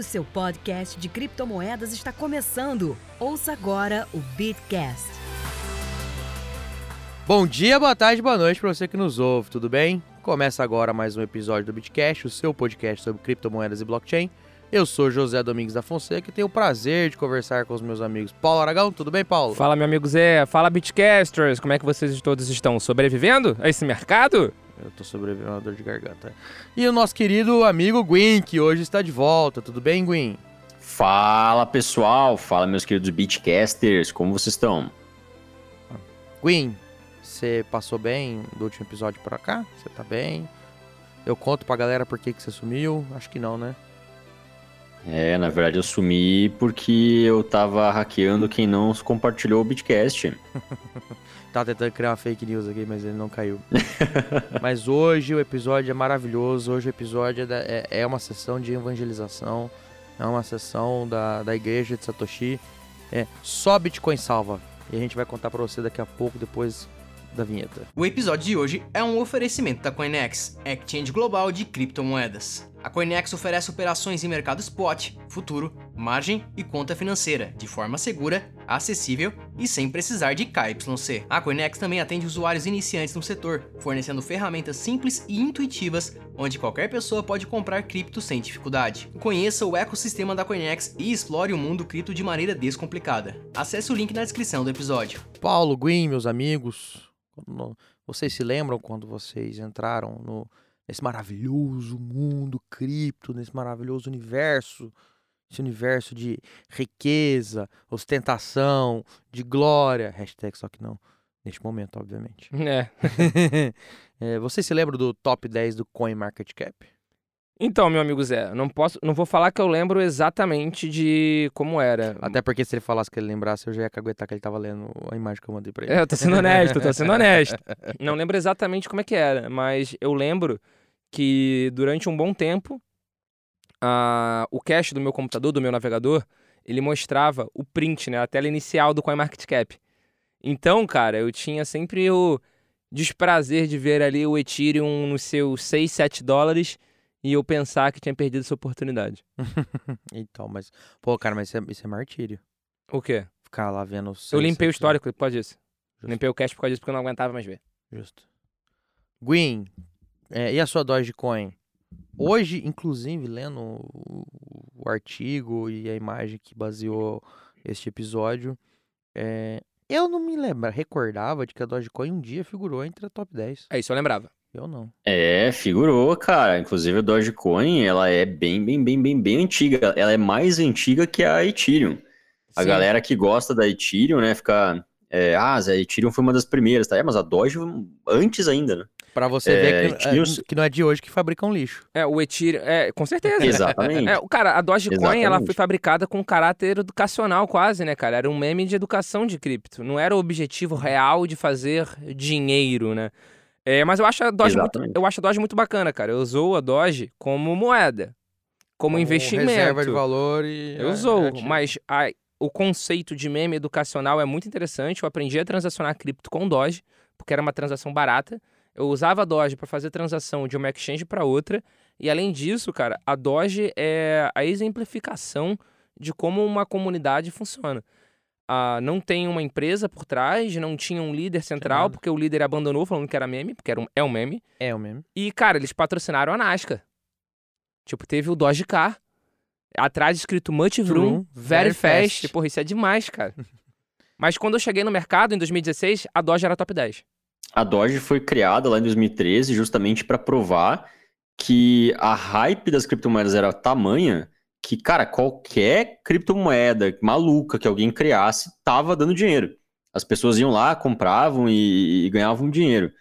O seu podcast de criptomoedas está começando. Ouça agora o Bitcast. Bom dia, boa tarde, boa noite para você que nos ouve, tudo bem? Começa agora mais um episódio do Bitcast, o seu podcast sobre criptomoedas e blockchain. Eu sou José Domingos da Fonseca e tenho o prazer de conversar com os meus amigos Paulo Aragão. Tudo bem, Paulo? Fala, meu amigo Zé. Fala, Bitcasters. Como é que vocês todos estão? Sobrevivendo a esse mercado? Eu tô sobrevivendo a dor de garganta. E o nosso querido amigo Gwyn, que hoje está de volta. Tudo bem, Gwyn? Fala, pessoal. Fala, meus queridos Bitcasters. Como vocês estão? Gwyn, você passou bem do último episódio pra cá? Você tá bem? Eu conto pra galera por que, que você sumiu? Acho que não, né? É, na verdade eu sumi porque eu tava hackeando quem não compartilhou o Bitcast. Tava tentando criar uma fake news aqui, mas ele não caiu. mas hoje o episódio é maravilhoso. Hoje o episódio é, da, é, é, uma sessão de evangelização. É uma sessão da, da igreja de Satoshi. É só Bitcoin salva. E a gente vai contar pra você daqui a pouco, depois da vinheta. O episódio de hoje é um oferecimento da Coinex, exchange global de criptomoedas. A Coinex oferece operações em mercado spot, futuro, margem e conta financeira, de forma segura, acessível e sem precisar de KYC. A Coinex também atende usuários iniciantes no setor, fornecendo ferramentas simples e intuitivas, onde qualquer pessoa pode comprar cripto sem dificuldade. Conheça o ecossistema da Coinex e explore o mundo cripto de maneira descomplicada. Acesse o link na descrição do episódio. Paulo, Gwyn, meus amigos, vocês se lembram quando vocês entraram no nesse maravilhoso mundo cripto, nesse maravilhoso universo, esse universo de riqueza, ostentação, de glória. Hashtag só que não. Neste momento, obviamente. É. é você se lembra do top 10 do CoinMarketCap? Então, meu amigo Zé, não posso, não vou falar que eu lembro exatamente de como era. Até porque se ele falasse que ele lembrasse, eu já ia caguetar que ele tava lendo a imagem que eu mandei pra ele. É, eu tô sendo honesto, tô sendo honesto. Não lembro exatamente como é que era, mas eu lembro que durante um bom tempo a, o cache do meu computador, do meu navegador, ele mostrava o print, né, a tela inicial do CoinMarketCap. Então, cara, eu tinha sempre o desprazer de ver ali o Ethereum nos seus 6, 7 dólares e eu pensar que tinha perdido essa oportunidade. então, mas, pô, cara, mas isso é, isso é martírio. O quê? Ficar lá vendo o Eu limpei o histórico por causa disso. Justo. Limpei o cache por causa disso porque eu não aguentava mais ver. Justo. Gwyn, é, e a sua Dogecoin? Hoje, inclusive, lendo o, o, artigo e a imagem que baseou este episódio, é, eu não me lembro, recordava de que a Dogecoin um dia figurou entre a top 10. É isso, eu lembrava. Eu não. É, figurou, cara. Inclusive a Dogecoin, ela é bem, bem, bem, bem, bem antiga. Ela é mais antiga que a Ethereum. A Sim. galera que gosta da Ethereum, né, fica... É, ah, a Ethereum foi uma das primeiras, tá? É, mas a Doge antes ainda, né? Pra você é, ver que, é, que, não é de hoje que fabricam lixo. É, o Ethereum, é, com certeza. Exatamente. É, cara, a Dogecoin, Exatamente. ela foi fabricada com caráter educacional quase, né, cara? Era um meme de educação de cripto. Não era o objetivo real de fazer dinheiro, né? É, mas eu acho a Doge muito, eu acho a Doge muito bacana, cara. Eu usou a Doge como moeda, como, como investimento. reserva de valor e... Eu usou, é, mas a, o conceito de meme educacional é muito interessante. Eu aprendi a transacionar cripto com Doge, porque era uma transação barata. Eu usava a Doge para fazer transação de uma exchange para outra. E além disso, cara, a Doge é a exemplificação de como uma comunidade funciona. Ah, não tem uma empresa por trás, não tinha um líder central, porque o líder abandonou falando que era meme, porque era um, é um meme. É um meme. E, cara, eles patrocinaram a Nascar. Tipo, teve o Doge Car, atrás escrito Much Vroom, Very, very Fast. fast. Porra, isso é demais, cara. Mas quando eu cheguei no mercado, em 2016, a Doge era top 10. A Doge foi criada lá em 2013 justamente para provar que a hype das criptomoedas era tamanha que, cara, qualquer criptomoeda maluca que alguém criasse tava dando dinheiro. As pessoas iam lá, compravam e, e ganhavam dinheiro.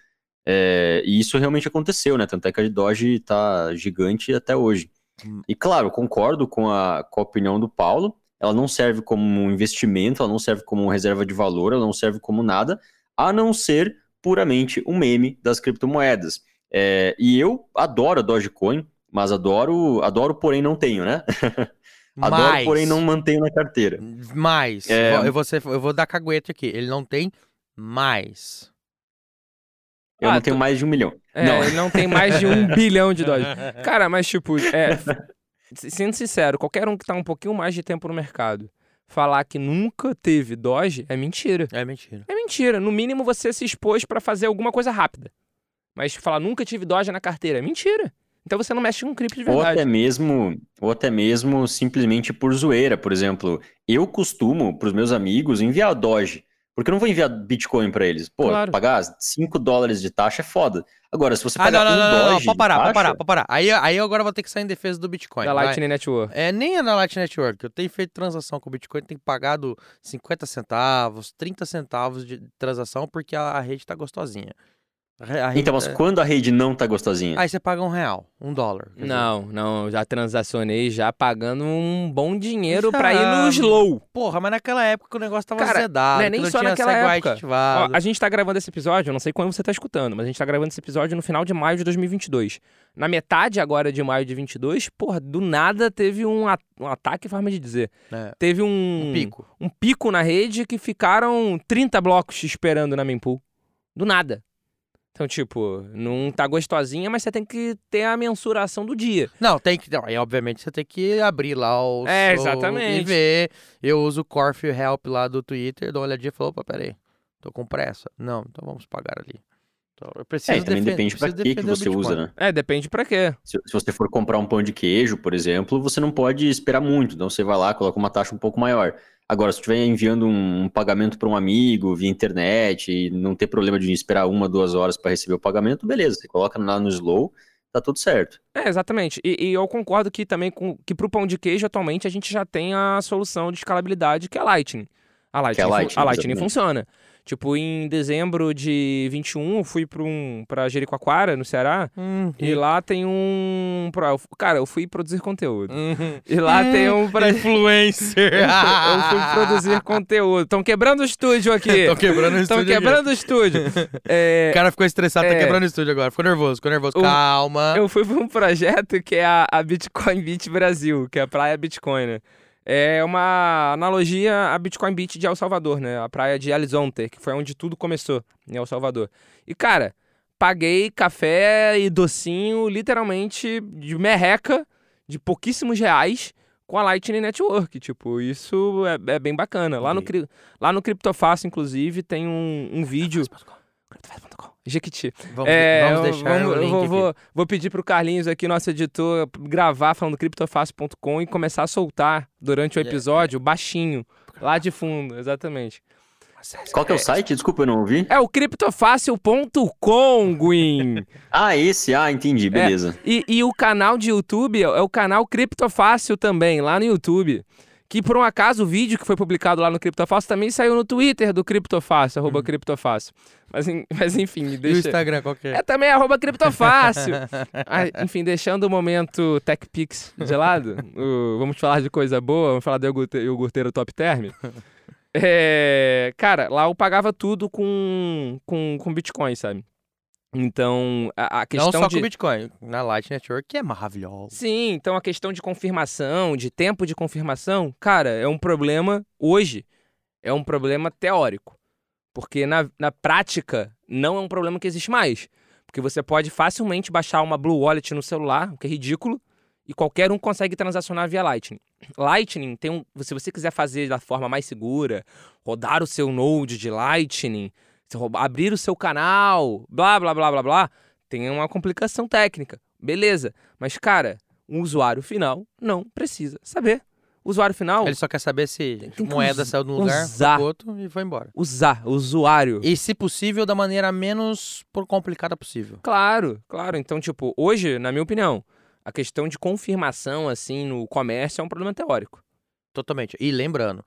É, e isso realmente aconteceu, né? Tanto é que a Doge tá gigante até hoje. Hum. E claro, concordo com a, com a opinião do Paulo. Ela não serve como um investimento, ela não serve como reserva de valor, ela não serve como nada, a não ser puramente um meme das criptomoedas. É, e eu adoro a Dogecoin, mas adoro, adoro, porém não tenho, né? adoro, mais, porém não mantenho na carteira. Mais. É... Eu, vou ser, eu vou dar caguete aqui. Ele não tem mais. Eu ah, não tenho mais de um milhão. É, não. ele não tem mais de um bilhão de dólares. Cara, mas tipo, é, sendo sincero, qualquer um que tá um pouquinho mais de tempo no mercado falar que nunca teve Doge é mentira. É mentira. É mentira. No mínimo você se expôs pra fazer alguma coisa rápida. Mas falar nunca tive Doge na carteira é mentira. Então você não mexe com cripto de Ou verdade. até mesmo, ou até mesmo simplesmente por zoeira. Por exemplo, eu costumo, pros meus amigos, enviar Doge. Porque eu não vou enviar Bitcoin pra eles. Pô, Claro. pagar 5 dólares de taxa é foda. Agora, se você Ah, pagar não, não, um não, não, não, Doge pode parar, de pode parar, taxa, pode parar. Aí, aí eu agora vou ter que sair em defesa do Bitcoin. Da vai. Lightning Network. É, nem é na Lightning Network. Eu tenho feito transação com o Bitcoin, tenho pagado 50 centavos, 30 centavos de transação porque a, a rede tá gostosinha. Rede Então, mas tá- quando a rede não tá gostosinha? Aí você paga um real, um dólar. quer dizer. Não, não, já transacionei já pagando um bom dinheiro Já. pra ir no slow. Porra, mas naquela época o negócio tava Cara, zedado. não é nem só tinha naquela época. Ó, a gente tá gravando esse episódio, eu não sei quando você tá escutando, mas a gente tá gravando esse episódio no final de maio de 2022. Na metade agora de maio de 22, porra, do nada teve um, a- um ataque, forma de dizer. É, Teve um, um pico. um pico na rede que ficaram 30 blocos esperando na mempool. Do nada. Então, tipo, não tá gostosinha, mas você tem que ter a mensuração do dia. Não, tem que. Não, aí, obviamente, você tem que abrir lá o. É, exatamente. E ver. Eu uso o Corf Help lá do Twitter, dou uma olhadinha e falo, opa, peraí, tô com pressa. Não, então vamos pagar ali. Então, eu preciso É, e também depende pra preciso que, que você usa, né? É, depende pra quê. Se, se você for comprar um pão de queijo, por exemplo, você não pode esperar muito. Então você vai lá, coloca uma taxa um pouco maior. Agora, se estiver enviando um, pagamento para um amigo via internet e não ter problema de esperar uma, duas horas para receber o pagamento, beleza. Você coloca lá no slow, tá tudo certo. É, exatamente. E, e eu concordo que também com, que pro pão de queijo, atualmente, a gente já tem a solução de escalabilidade, que é Lightning. A Lightning, é a fu- Lightning, a Lightning funciona. Tipo, em dezembro de 21, eu fui pra, um, pra Jericoacoara, no Ceará, Uhum. e lá tem um... Cara, eu fui produzir conteúdo. Uhum. E lá tem um... Pra... Influencer. eu fui produzir conteúdo. Estão quebrando o estúdio aqui. Tô quebrando o Estão estúdio aqui. quebrando o estúdio. É, O cara ficou estressado, tá É. quebrando o estúdio agora. Ficou nervoso, ficou nervoso. O- Calma. Eu fui para um projeto que é a, a Bitcoin Beach Brasil, que é a praia Bitcoin, né? É uma analogia à Bitcoin Beach de El Salvador, né? A praia de Elizonte, que foi onde tudo começou, em El Salvador. E, cara, paguei café e docinho, literalmente, de merreca, de pouquíssimos reais, com a Lightning Network. Tipo, isso é, é bem bacana. Lá no, lá no Criptofácil, inclusive, tem um, um vídeo... Criptofácil.com. Jequiti. Vamos, É, vamos deixar vamos- o link vou, vou, vou pedir pro Carlinhos aqui, nosso editor, gravar falando criptofácil.com e começar a soltar durante o É, episódio baixinho, lá de fundo, exatamente. Qual que é o site? Desculpa, eu não ouvi. É o criptofácil.com, Gwyn. Ah, esse? Ah, entendi, beleza. E, e o canal de YouTube é é o canal Criptofácil também, lá no YouTube. Que por um acaso o vídeo que foi publicado lá no Criptofácil também saiu no Twitter do Criptofácil, arroba Criptofácil. Mas, mas enfim, E o deixa. Instagram, qual que é? É também arroba criptofácil. Ah, enfim, deixando o momento TechPix de lado, o- vamos falar de coisa boa, vamos falar do iogurte- iogurteiro Top Term. É, cara, lá eu pagava tudo com, com, com Bitcoin, sabe? Então, a, a questão Não só de... com o Bitcoin. Na Light Network, que é maravilhosa. Sim, então a questão de confirmação, de tempo de confirmação, cara, é um problema hoje, é um problema teórico. Porque na, na prática não é um problema que existe mais. Porque você pode facilmente baixar uma Blue Wallet no celular, o que é ridículo, e qualquer um consegue transacionar via Lightning. Lightning tem um. Se você quiser fazer da forma mais segura, rodar o seu node de Lightning, abrir o seu canal, blá blá blá blá blá, tem uma complicação técnica. Beleza. Mas, cara, um usuário final não precisa saber. O usuário final, Ele só quer saber se Tem que moeda saiu de um lugar, usar. outro e foi embora. usar, o usuário. E, se possível, da maneira menos complicada possível. Claro, claro. Então, tipo, hoje, na minha opinião, a questão de confirmação, assim, no comércio é um problema teórico. Totalmente. E lembrando,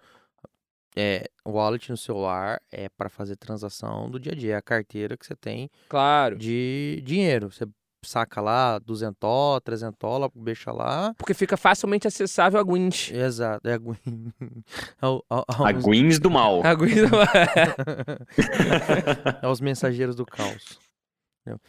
é, o wallet no celular é para fazer transação do dia a dia. É a carteira que você tem Claro. de dinheiro. Você saca lá, duzentola, trezentola, deixa lá. Porque fica facilmente acessável a Gwent. Exato. É a Gwyn. É é é A Gwins do mal. A Gwent é os mensageiros do caos. Entendeu?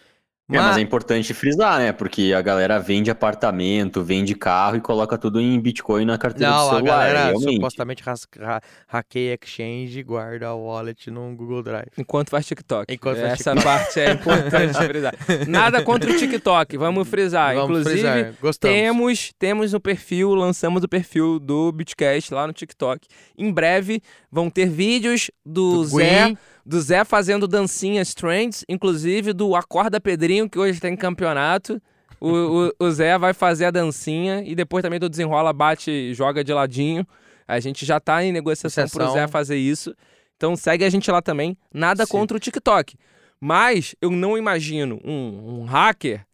É, mas Mas- é importante frisar, né? Porque a galera vende apartamento, vende carro e coloca tudo em Bitcoin na carteira do Não, a celular. galera realmente. supostamente ra- hackeia exchange e guarda a wallet no Google Drive. Enquanto faz TikTok. Enquanto faz Essa parte é importante frisar. Nada contra o TikTok, vamos frisar. Vamos Inclusive, frisar, gostamos. temos, temos no perfil, lançamos o perfil do Bitcast lá no TikTok. Em breve vão ter vídeos do, Do Zé, Gwen. Do Zé fazendo dancinhas trends, inclusive do Acorda Pedrinho, que hoje tem campeonato. O, o, o Zé vai fazer a dancinha e depois também do Desenrola bate e joga de ladinho. A gente já tá em negociação pro Sessão. Zé fazer isso. Então segue a gente lá também. Nada Sim. contra o TikTok. Mas eu não imagino um, um hacker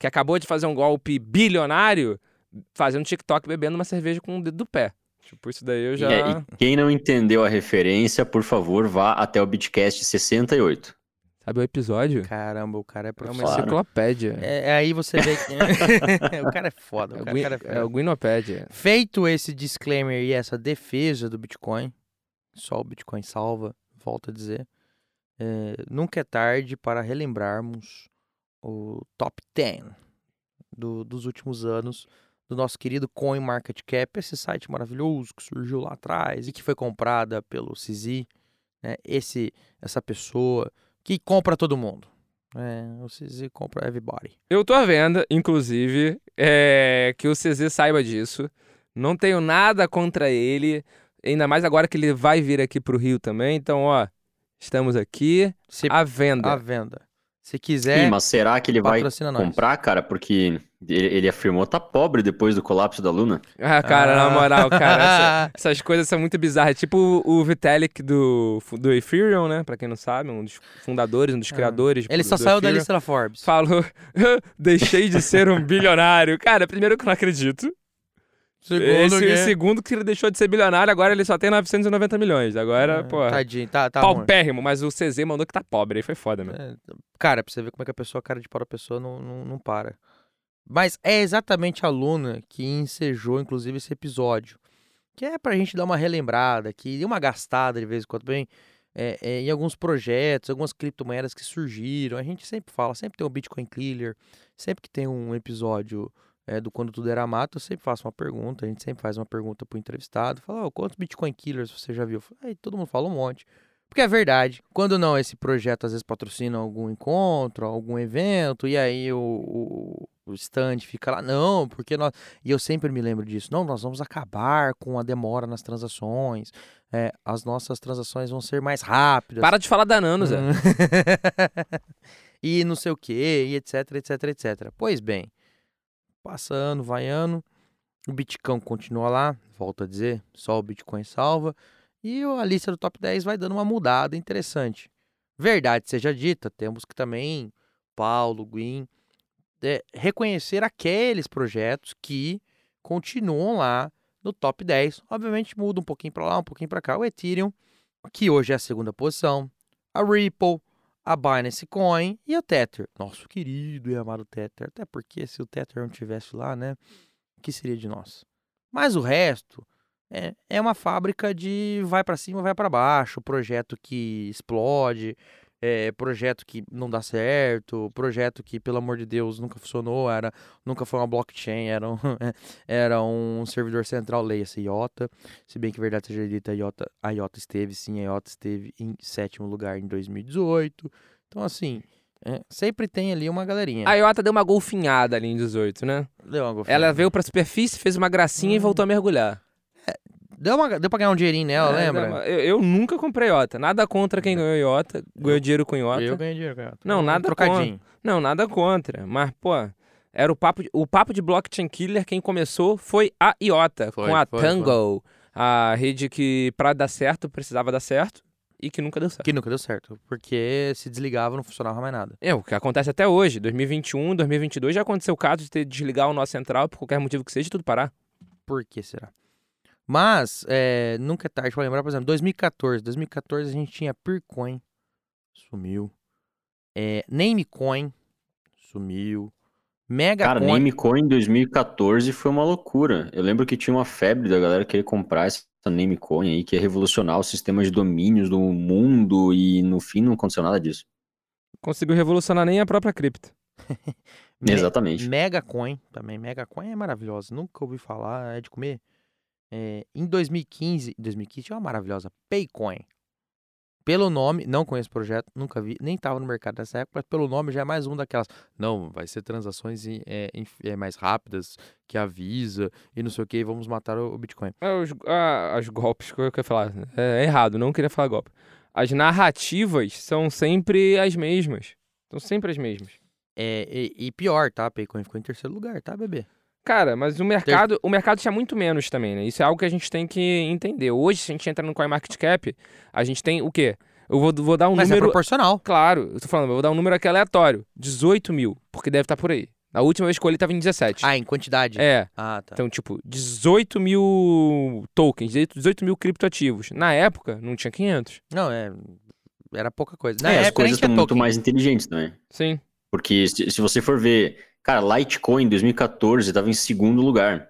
que acabou de fazer um golpe bilionário fazendo TikTok bebendo uma cerveja com o dedo do pé. Tipo, isso daí eu já. E, é- e quem não entendeu a referência, por favor, vá até o Bitcast 68. Sabe o episódio? Caramba, o cara é É uma profissional. Enciclopédia. É, é aí você vê que... o cara é foda, É o o cara, o Gui- cara é é o Guinopédia. Feito esse disclaimer e essa defesa do Bitcoin, só o Bitcoin salva, volto a dizer, é, nunca é tarde para relembrarmos o top 10 do- dos últimos anos do nosso querido CoinMarketCap, esse site maravilhoso que surgiu lá atrás e que foi comprada pelo CZ, né, esse, essa pessoa que compra todo mundo. É, o CZ compra everybody. Eu tô à venda, inclusive, é, que o CZ saiba disso. Não tenho nada contra ele. Ainda mais agora que ele vai vir aqui pro Rio também. Então, ó, estamos aqui Se, à venda. à venda. Se quiser, mas será que ele vai nós. comprar, cara? Porque ele, ele afirmou tá pobre depois do colapso da Luna. Ah, cara, na Ah. moral, cara, essa- essas coisas são muito bizarras. Tipo o, Vitalik do, do Ethereum, né? Pra quem não sabe, um dos fundadores, um dos Ah. criadores. Ele do- só do saiu da Ethereum, lista da Forbes. Falou, deixei de ser um bilionário. Cara, primeiro que eu não acredito. Esse, que- segundo que ele deixou de ser bilionário, agora ele só tem 990 milhões. Agora, Ah, pô, Tadinho, tá, tá ruim. paupérrimo, mas o CZ mandou que tá pobre, aí foi foda, meu. É, Cara, pra você ver como é que a pessoa, a cara de pau da pessoa não, não, não para. Mas é exatamente a Luna que ensejou, inclusive, esse episódio. Que é pra gente dar uma relembrada aqui, uma gastada de vez em quando, bem, é, é, em alguns projetos, algumas criptomoedas que surgiram. A gente sempre fala, sempre tem um Bitcoin Killer, sempre que tem um episódio é, do Quando Tudo Era Mato, eu sempre faço uma pergunta, a gente sempre faz uma pergunta pro entrevistado, fala, "Ó, quantos Bitcoin Killers você já viu? Aí todo mundo fala um monte. Porque é verdade. Quando não, esse projeto às vezes patrocina algum encontro, algum evento, e aí o, o, o stand fica lá, não, porque nós. E eu sempre me lembro disso. Não, nós vamos acabar com a demora nas transações. é, as nossas transações vão ser mais rápidas. Para de falar da Nano, Zé. E não sei o que, e etc, etc, etc. Pois bem, passando, vai ano, o Bitcoin continua lá, volto a dizer, só o Bitcoin salva, e a lista do top 10 vai dando uma mudada interessante. Verdade seja dita, temos que também, Paulo, Guin, é, reconhecer aqueles projetos que continuam lá no top 10. Obviamente muda um pouquinho para lá, um pouquinho para cá. O Ethereum, que hoje é a segunda posição, a Ripple, a Binance Coin e o Tether. Nosso querido e amado Tether. Até porque se o Tether não tivesse lá, né? O que seria de nós? Mas o resto é, é uma fábrica de vai para cima, vai para baixo. Projeto que explode, é, projeto que não dá certo, projeto que, pelo amor de Deus, nunca funcionou, era, nunca foi uma blockchain, era um, era um servidor central, leia-se IOTA. Se bem que verdade seja dita, a IOTA, a IOTA esteve, sim, a IOTA esteve em sétimo lugar em 2018. Então, assim, é, sempre tem ali uma galerinha. A Iota deu uma golfinhada ali em 18, né? Deu uma golfinhada. Ela veio pra superfície, fez uma gracinha e Hum. voltou a mergulhar. Deu, uma, deu pra ganhar um dinheirinho nela, É, lembra? não, Eu, eu nunca comprei Iota. Nada contra quem ganhou Iota. Ganhou dinheiro com Iota. Eu ganhei dinheiro, cara. Não, Um nada Trocadinho. Não, nada contra. Mas, pô, era o papo de, o papo de blockchain killer. Quem começou foi a Iota, Foi, com a foi, Tango. A rede que, pra dar certo, precisava dar certo e que nunca deu certo. Que nunca deu certo. Porque se desligava, não funcionava mais nada. É, o que acontece até hoje. 2021, 2022 já aconteceu o caso de ter de desligar o nosso central por qualquer motivo que seja e tudo parar. Por que será? Mas, é, nunca é tarde pra lembrar, por exemplo, 2014. 2014 a gente tinha Peercoin, sumiu. É, Namecoin, sumiu. Megacoin. Cara, Namecoin em 2014 foi uma loucura. Eu lembro que tinha uma febre da galera querer comprar essa Namecoin aí, que ia revolucionar o sistema de domínios do mundo e no fim não aconteceu nada disso. Conseguiu revolucionar nem a própria cripto. Me- Exatamente. Megacoin também. Megacoin é maravilhosa. Nunca ouvi falar. É de comer. É, em 2015, 2015 tinha uma maravilhosa Paycoin. Pelo nome, não conheço o projeto, nunca vi, nem estava no mercado nessa época, mas pelo nome já é mais um daquelas. Não, vai ser transações é, é, mais rápidas, que avisa e não sei o que, vamos matar o, o Bitcoin. É, os, ah, as golpes, que eu queria falar. É, errado, não queria falar golpe. As narrativas são sempre as mesmas. São sempre as mesmas. É, e, e pior, tá? Paycoin ficou em terceiro lugar, tá, bebê? Cara, mas o mercado, o mercado tinha muito menos também, né? Isso é algo que a gente tem que entender. Hoje, se a gente entra no CoinMarketCap, a gente tem o quê? Eu vou, vou dar um Mas é número. proporcional. Claro, eu tô falando, eu vou dar um número aqui aleatório. 18 mil, porque deve estar por aí. Na última vez que eu olhei, tava em 17. Ah, em quantidade. É. Ah, tá. Então, tipo, 18 mil tokens, 18 mil criptoativos. Na época, não tinha 500. Não, é. Era pouca coisa. Na É, as época nem coisas estão muito mais inteligentes também. Sim. Porque se, se você for ver, cara, Litecoin em 2014 estava em segundo lugar.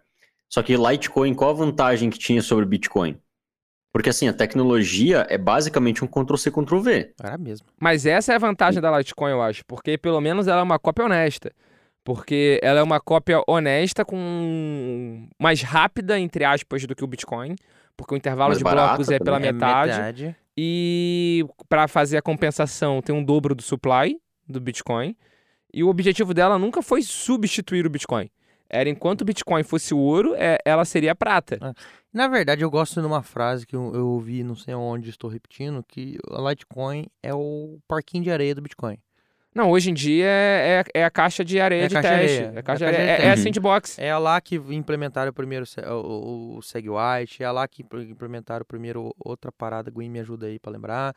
Só que Litecoin, qual a vantagem que tinha sobre Bitcoin? Porque assim, a tecnologia é basicamente um Ctrl-C, Ctrl-V. Era mesmo. Mas essa é a vantagem da Litecoin, eu acho. Porque pelo menos ela é uma cópia honesta. Porque ela é uma cópia honesta com mais rápida, entre aspas, do que o Bitcoin. Porque o intervalo Mais de barata blocos é pela também. É metade. E para fazer a compensação tem um dobro do supply do Bitcoin. E o objetivo dela nunca foi substituir o Bitcoin. Era enquanto o Bitcoin fosse o ouro, é- ela seria a prata. Na verdade, eu gosto de uma frase que eu, eu ouvi, não sei onde, estou repetindo, que a Litecoin é o parquinho de areia do Bitcoin. Não, hoje em dia é, é- é a caixa de areia É de caixa teste. areia. É a caixa É de areia. É, é a sandbox. É lá que implementaram o primeiro o, o, SegWhite, é lá que impl- implementaram o primeiro outra parada, Gui me ajuda aí pra lembrar.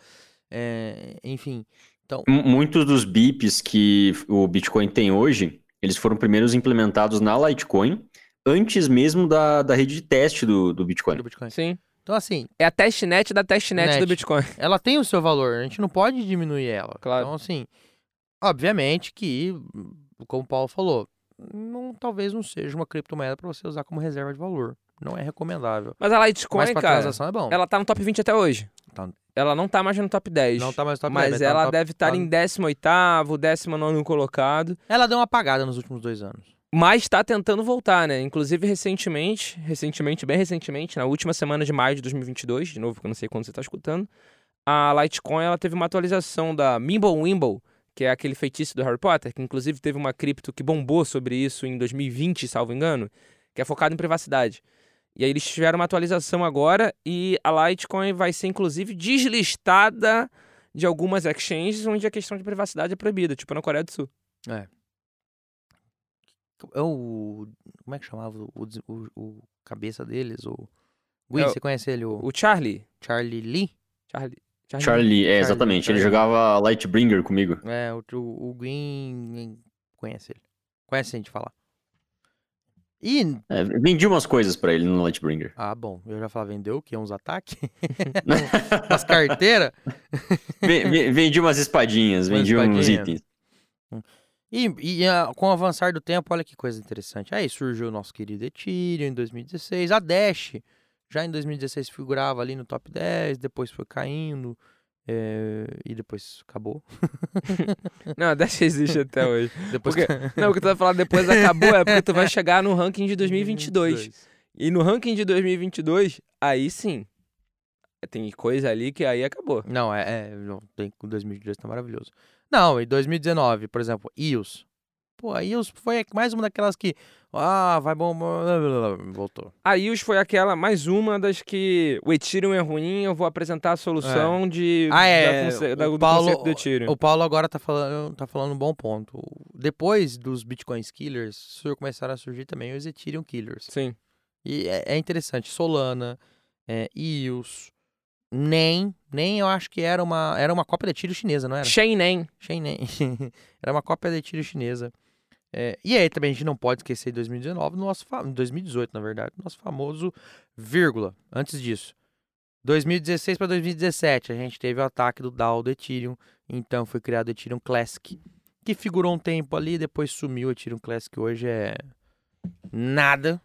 É, enfim, então, Muitos dos bips que o Bitcoin tem hoje, eles foram primeiros implementados na Litecoin, antes mesmo da, da rede de teste do, do Bitcoin. do Bitcoin. Sim. Então, assim, É a testnet da testnet Net. do Bitcoin. ela tem o seu valor, a gente não pode diminuir ela. Claro. Então, assim, obviamente que, como o Paulo falou, não, talvez não seja uma criptomoeda para você usar como reserva de valor. Não é recomendável. Mas a Litecoin, Mas cara, transação é bom. ela tá no top 20 até hoje. Tá. Ela não tá mais no top 10. Não tá mais top mas 10, tá no ela top- deve estar tá em no- 18º, 19 colocado. Ela deu uma apagada nos últimos dois anos. Mas tá tentando voltar, né? Inclusive, recentemente, recentemente, bem recentemente, na última semana de maio de 2022, de novo, que eu não sei quando você tá escutando, a Litecoin, ela teve uma atualização da Mimblewimble, que é aquele feitiço do Harry Potter, que inclusive teve uma cripto que bombou sobre isso em 2020, salvo engano, que é focado em privacidade. E aí eles tiveram uma atualização agora e a Litecoin vai ser, inclusive, deslistada de algumas exchanges onde a questão de privacidade é proibida, tipo na Coreia do Sul. É o. Como é que chamava o, o, o cabeça deles? O. Gui, É você conhece ele? O O Charlie. Charlie Lee? Charlie. Charlie. Charlie, é, Charlie, exatamente. Ele Charlie. jogava Lightbringer comigo. É, o, o, o Green conhece ele. Conhece a gente falar. E. É, vendi umas coisas pra ele no Lightbringer. Ah, bom, eu já falava, vendeu o quê? Uns ataques? Umas carteiras? Ve- ve- vendi umas espadinhas, Umas vendi uns espadinhas. itens. E, e, ah, com o avançar do tempo, olha que coisa interessante. Aí surgiu o nosso querido Ethereum em 2016. A Dash, já em 2016, figurava ali no top 10, depois foi caindo. É, e depois acabou. Não, Dash existe até hoje. Depois Porque- Não, o que tu vai falar depois acabou é porque tu vai chegar no ranking de 2022. 2022. E no ranking de 2022, aí sim. Tem coisa ali que aí acabou. Não, é, é não, tem, 2022 tá maravilhoso. Não, em 2019, por exemplo, EOS. Pô, a EOS foi mais uma daquelas que, ah, vai bom, voltou. A IOS foi aquela, mais uma das que o Ethereum é ruim, eu vou apresentar a solução de, Ah, da é, o da- do Paulo- do Ethereum. O Paulo agora tá falando, tá falando um bom ponto. Depois dos Bitcoin Killers, começaram a surgir também os Ethereum Killers. Sim. E é, é interessante, Solana, é, EOS, NEM, NEM eu acho que era uma, era uma cópia da Ethereum chinesa, não era? Sheinen. Sheinen. era uma cópia da Ethereum chinesa. É, e aí também a gente não pode esquecer em 2019, nosso fa- 2018 na verdade, nosso famoso vírgula. Antes disso, 2016 para 2017 a gente teve o ataque do DAO do Ethereum, então foi criado o Ethereum Classic, que figurou um tempo ali, depois sumiu o Ethereum Classic hoje é nada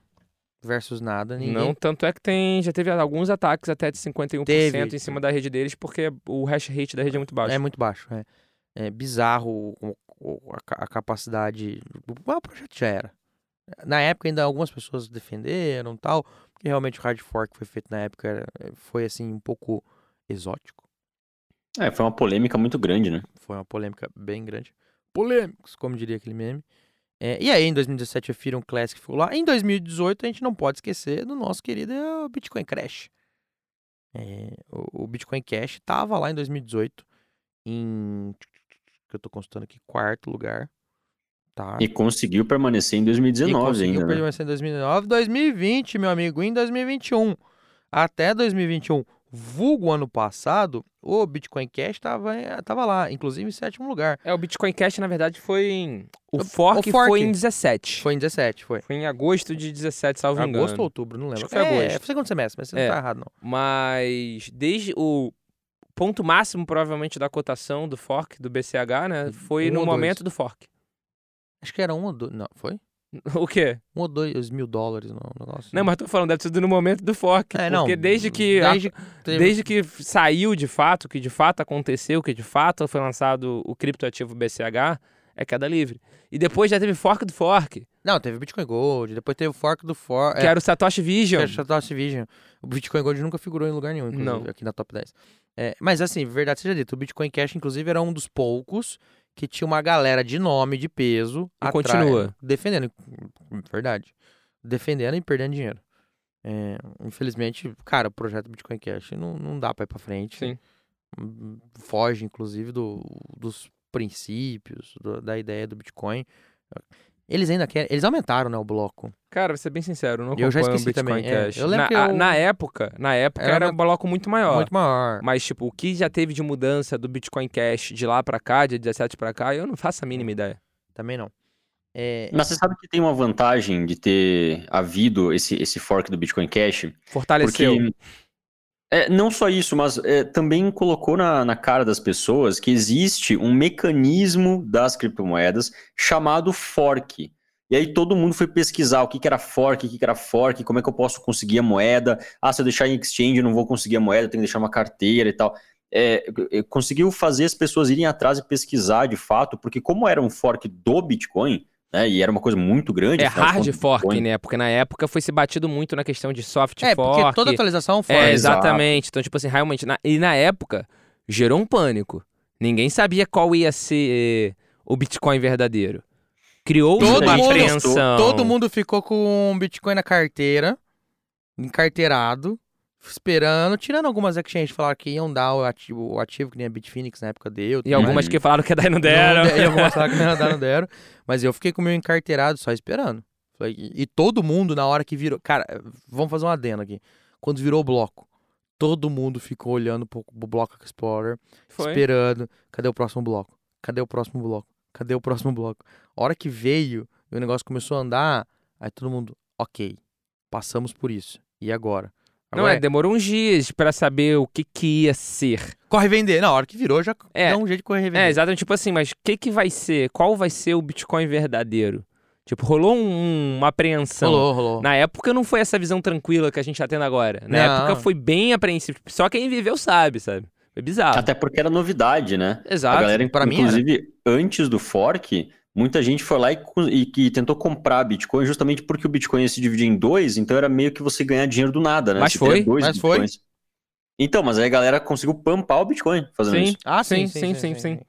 versus nada, ninguém Não, tanto é que tem, já teve alguns ataques até de 51% Teve. em cima da rede deles, porque o hash rate da rede é muito baixo. É muito baixo, é. É, bizarro a, a capacidade. O projeto já era. Na época ainda algumas pessoas defenderam tal, porque realmente o hard fork que foi feito na época era- foi assim um pouco exótico. É, foi uma polêmica muito grande, né? Foi uma polêmica bem grande. Polêmicos, como diria aquele meme. É, e aí, em 2017, o Ethereum Classic ficou lá. Em 2018, a gente não pode esquecer do nosso querido eh, Bitcoin Crash. É, o, Bitcoin Cash tava lá em 2018, em. Que eu tô consultando aqui, quarto lugar. Tá. E conseguiu permanecer em E 2019 conseguiu ainda. Né? permanecer em 2019, 2020, meu amigo, em 2021. Até 2021, vulgo ano passado, o Bitcoin Cash tava, tava lá, inclusive em sétimo lugar. É, o Bitcoin Cash, na verdade, foi em... O O- fork, o fork. foi em 17. Foi em 17, foi. Foi em agosto de 17, salvo engano. Agosto ou outubro, não lembro. Acho que foi é, agosto. foi segundo semestre, mas você É. não tá errado, não. Mas desde o ponto máximo, provavelmente, da cotação do fork, do BCH, né? Foi Um no ou dois. momento do fork. Acho que era um ou dois. Não, foi? O quê? Um ou dois mil dólares no negócio. Não, mas tô falando, deve ter sido no momento do fork. É, não. Porque desde que. a- Desde, teve- Desde que saiu de fato, que de fato aconteceu, que de fato foi lançado o criptoativo BCH, é queda livre. E depois já teve fork do fork, Não, teve Bitcoin Gold, depois teve o fork do fork. que era o Satoshi que Vision. era o Satoshi Vision. O Bitcoin Gold nunca figurou em lugar nenhum, inclusive, Não. aqui na top 10. É, mas assim, verdade seja dito, o Bitcoin Cash, inclusive, era um dos poucos que tinha uma galera de nome, de peso. E atrás- continua. Defendendo, verdade. Defendendo e perdendo dinheiro. É, infelizmente, cara, o projeto Bitcoin Cash não, não dá pra ir pra frente. Sim. Foge, inclusive, do, dos princípios, do- da ideia do Bitcoin. Eles ainda querem. Eles aumentaram, né, o bloco. Cara, vou ser bem sincero, não Eu já esqueci Bitcoin também, é. Cash. Eu lembro na, que a- eu- na época, na época Era era, um bloco muito maior. Muito maior. Mas, tipo, o que já teve de mudança do Bitcoin Cash de lá pra cá, de 17 pra cá, eu não faço a mínima ideia. Também não. É, Mas você sabe que tem uma vantagem de ter havido esse, esse fork do Bitcoin Cash? Fortaleceu. Porque é, não só isso, mas é, também colocou na, na cara das pessoas que existe um mecanismo das criptomoedas chamado fork. E aí todo mundo foi pesquisar o que, que era fork, o que, que era fork, como é que eu posso conseguir a moeda. Ah, se eu deixar em exchange eu não vou conseguir a moeda, eu tenho que deixar uma carteira e tal. É, é, conseguiu fazer as pessoas irem atrás e pesquisar de fato, porque como era um fork do Bitcoin, né, e era uma coisa muito grande. É hard fork, Bitcoin- né? Porque na época foi se batido muito na questão de soft é, fork. porque toda atualização foi. É, Exato. exatamente. Então, tipo assim, realmente, na- e na época, gerou um pânico. Ninguém sabia qual ia ser o Bitcoin verdadeiro. Criou Todo uma mundo- apreensão. Todo mundo ficou com um Bitcoin na carteira, encarteirado, esperando, tirando algumas exchanges que falaram que iam dar o ativo, o ativo que nem a Bitfinex na época deu. E algumas mais. que falaram que daí não deram. de- E algumas falaram que não deram, não deram. Mas eu fiquei com o meu encarteirado só esperando. E e todo mundo, na hora que virou. Cara, vamos fazer um adendo aqui. Quando virou o bloco, todo mundo ficou olhando pro, pro Bloco Explorer, Foi. esperando. Cadê o próximo bloco? Cadê o próximo bloco? Cadê o próximo bloco? A hora que veio e o negócio começou a andar, aí todo mundo, ok, passamos por isso. E agora? Não, Agora é, demorou uns dias pra saber o que que ia ser. Corre vender. Na hora que virou, já É. deu um jeito de correr vender. É, exatamente, tipo assim, mas o que que vai ser? Qual vai ser o Bitcoin verdadeiro? Tipo, rolou um- uma apreensão. Rolou, rolou. Na época não foi essa visão tranquila que a gente tá tendo agora. Na Não. época foi bem apreensivo. Só quem viveu sabe, sabe? Foi bizarro. Até porque era novidade, né? Exato. A galera, pra mim inclusive, antes do fork, muita gente foi lá e, e que tentou comprar Bitcoin justamente porque o Bitcoin ia se dividir em dois, então era meio que você ganhar dinheiro do nada, né? Mas Você foi, dois mas foi. Bitcoins. Então, mas aí a galera conseguiu pampar o Bitcoin fazendo Sim. isso. Ah, Sim, sim, sim, sim.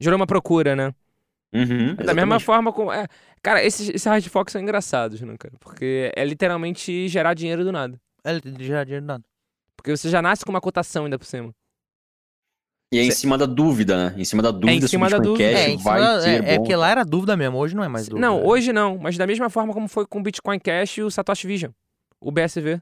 Gerou uma procura, né? Uhum, Da mesma forma como. É, cara, esses, esses hard forks são engraçados, né, cara? Porque é literalmente gerar dinheiro do nada. Ele de gerar dinheiro nada. Porque você já nasce com uma cotação ainda por cima. E é em cima da dúvida, né? Em cima da dúvida se o cima da dúvida. Cash É, em vai cima- ser é, é que lá era dúvida mesmo, hoje não é mais dúvida. Não, hoje não, mas da mesma forma como foi com o Bitcoin Cash e o Satoshi Vision, o BSV.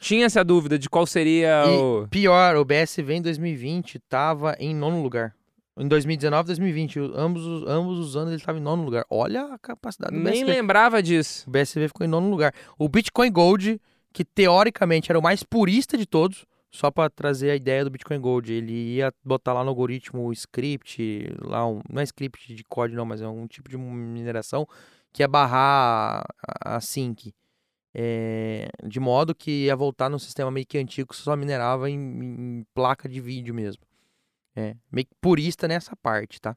Tinha essa dúvida de qual seria E o. pior, o BSV em 2020 tava em nono lugar. Em 2019 e 2020, o- ambos, os- ambos os anos ele tava em nono lugar. Olha a capacidade do Nem BSV. lembrava disso. O BSV ficou em nono lugar. O Bitcoin Gold, que teoricamente era o mais purista de todos, só pra trazer a ideia do Bitcoin Gold, ele ia botar lá no algoritmo script, lá um, não é script de código não, mas é um tipo de mineração que ia barrar a, a sync. É, de modo que ia voltar num sistema meio que antigo que só minerava em, em placa de vídeo mesmo. é, meio que purista nessa parte, tá?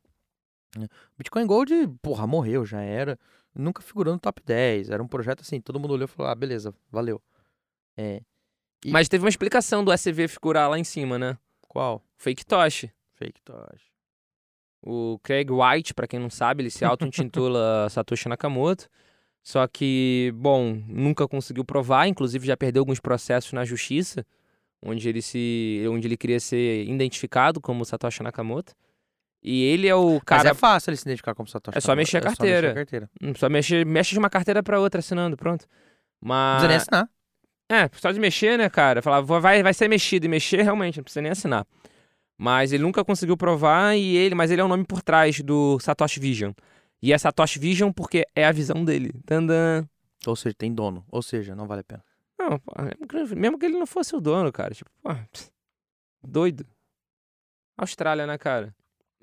Bitcoin Gold, porra, morreu, já era. Nunca figurou no top 10. Era um projeto assim, todo mundo olhou e falou, ah, beleza, valeu. É, E- Mas teve uma explicação do SV figurar lá em cima, né? qual? Fake Tosh. Fake Tosh. O Craig White, pra quem não sabe, ele se auto-intitula Satoshi Nakamoto. Só que, bom, nunca conseguiu provar, inclusive já perdeu alguns processos na justiça, onde ele se, onde ele queria ser identificado como Satoshi Nakamoto. E ele é o Mas cara, é fácil ele se identificar como Satoshi É só mexer a carteira. É só mexer a carteira. Hum, só mexe, mexe de uma carteira pra outra assinando, pronto. Não Mas precisa nem assinar. É, só de mexer, né, cara? Falar, "Vou- vai, vai ser mexido e mexer, realmente, não precisa nem assinar. Mas ele nunca conseguiu provar e ele, mas ele é o nome por trás do Satoshi Vision. E é Satoshi Vision porque é a visão dele. Tandã. Ou seja, tem dono. Ou seja, não vale a pena. Não, pô, mesmo que- mesmo que ele não fosse o dono, cara. Tipo, pô, doido. Austrália, né, cara?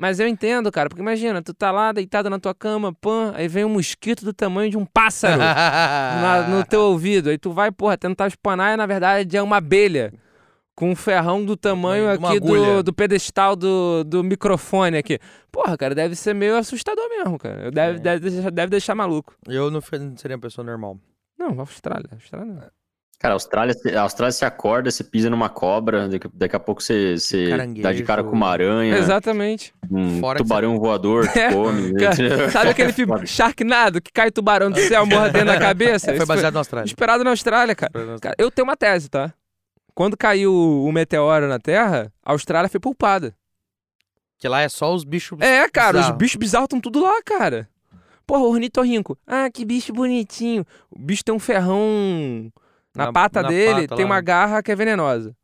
Mas eu entendo, cara, porque imagina, tu tá lá deitado na tua cama, pã, aí vem um mosquito do tamanho de um pássaro. na- no teu ouvido. Aí tu vai, porra, tentar espanar e na verdade é uma abelha. Com um ferrão do tamanho uma aqui agulha. do, do pedestal do, do microfone aqui. Porra, cara, deve ser meio assustador mesmo, cara. Deve, É. deve, deixar, deve deixar maluco. Eu não seria uma pessoa normal. Não, Austrália. Austrália não. Cara, a Austrália, a Austrália se acorda, você pisa numa cobra, daqui, daqui a pouco você, você dá de cara com uma aranha, Exatamente. um Fora que tubarão voador te É, come. Cara, sabe aquele filme Sharknado que cai tubarão do céu mordendo a cabeça? É, foi Isso foi baseado na Austrália. Esperado na Austrália, cara. Cara, eu tenho uma tese, tá? Quando caiu o meteoro na Terra, a Austrália foi poupada. Que lá é só os bichos. É, cara, os bizarros. bichos bizarros estão tudo lá, cara. Porra, ornitorrinco. Ah, que bicho bonitinho. O bicho tem um ferrão na, Na- pata na dele, pata tem lá. uma garra que é venenosa.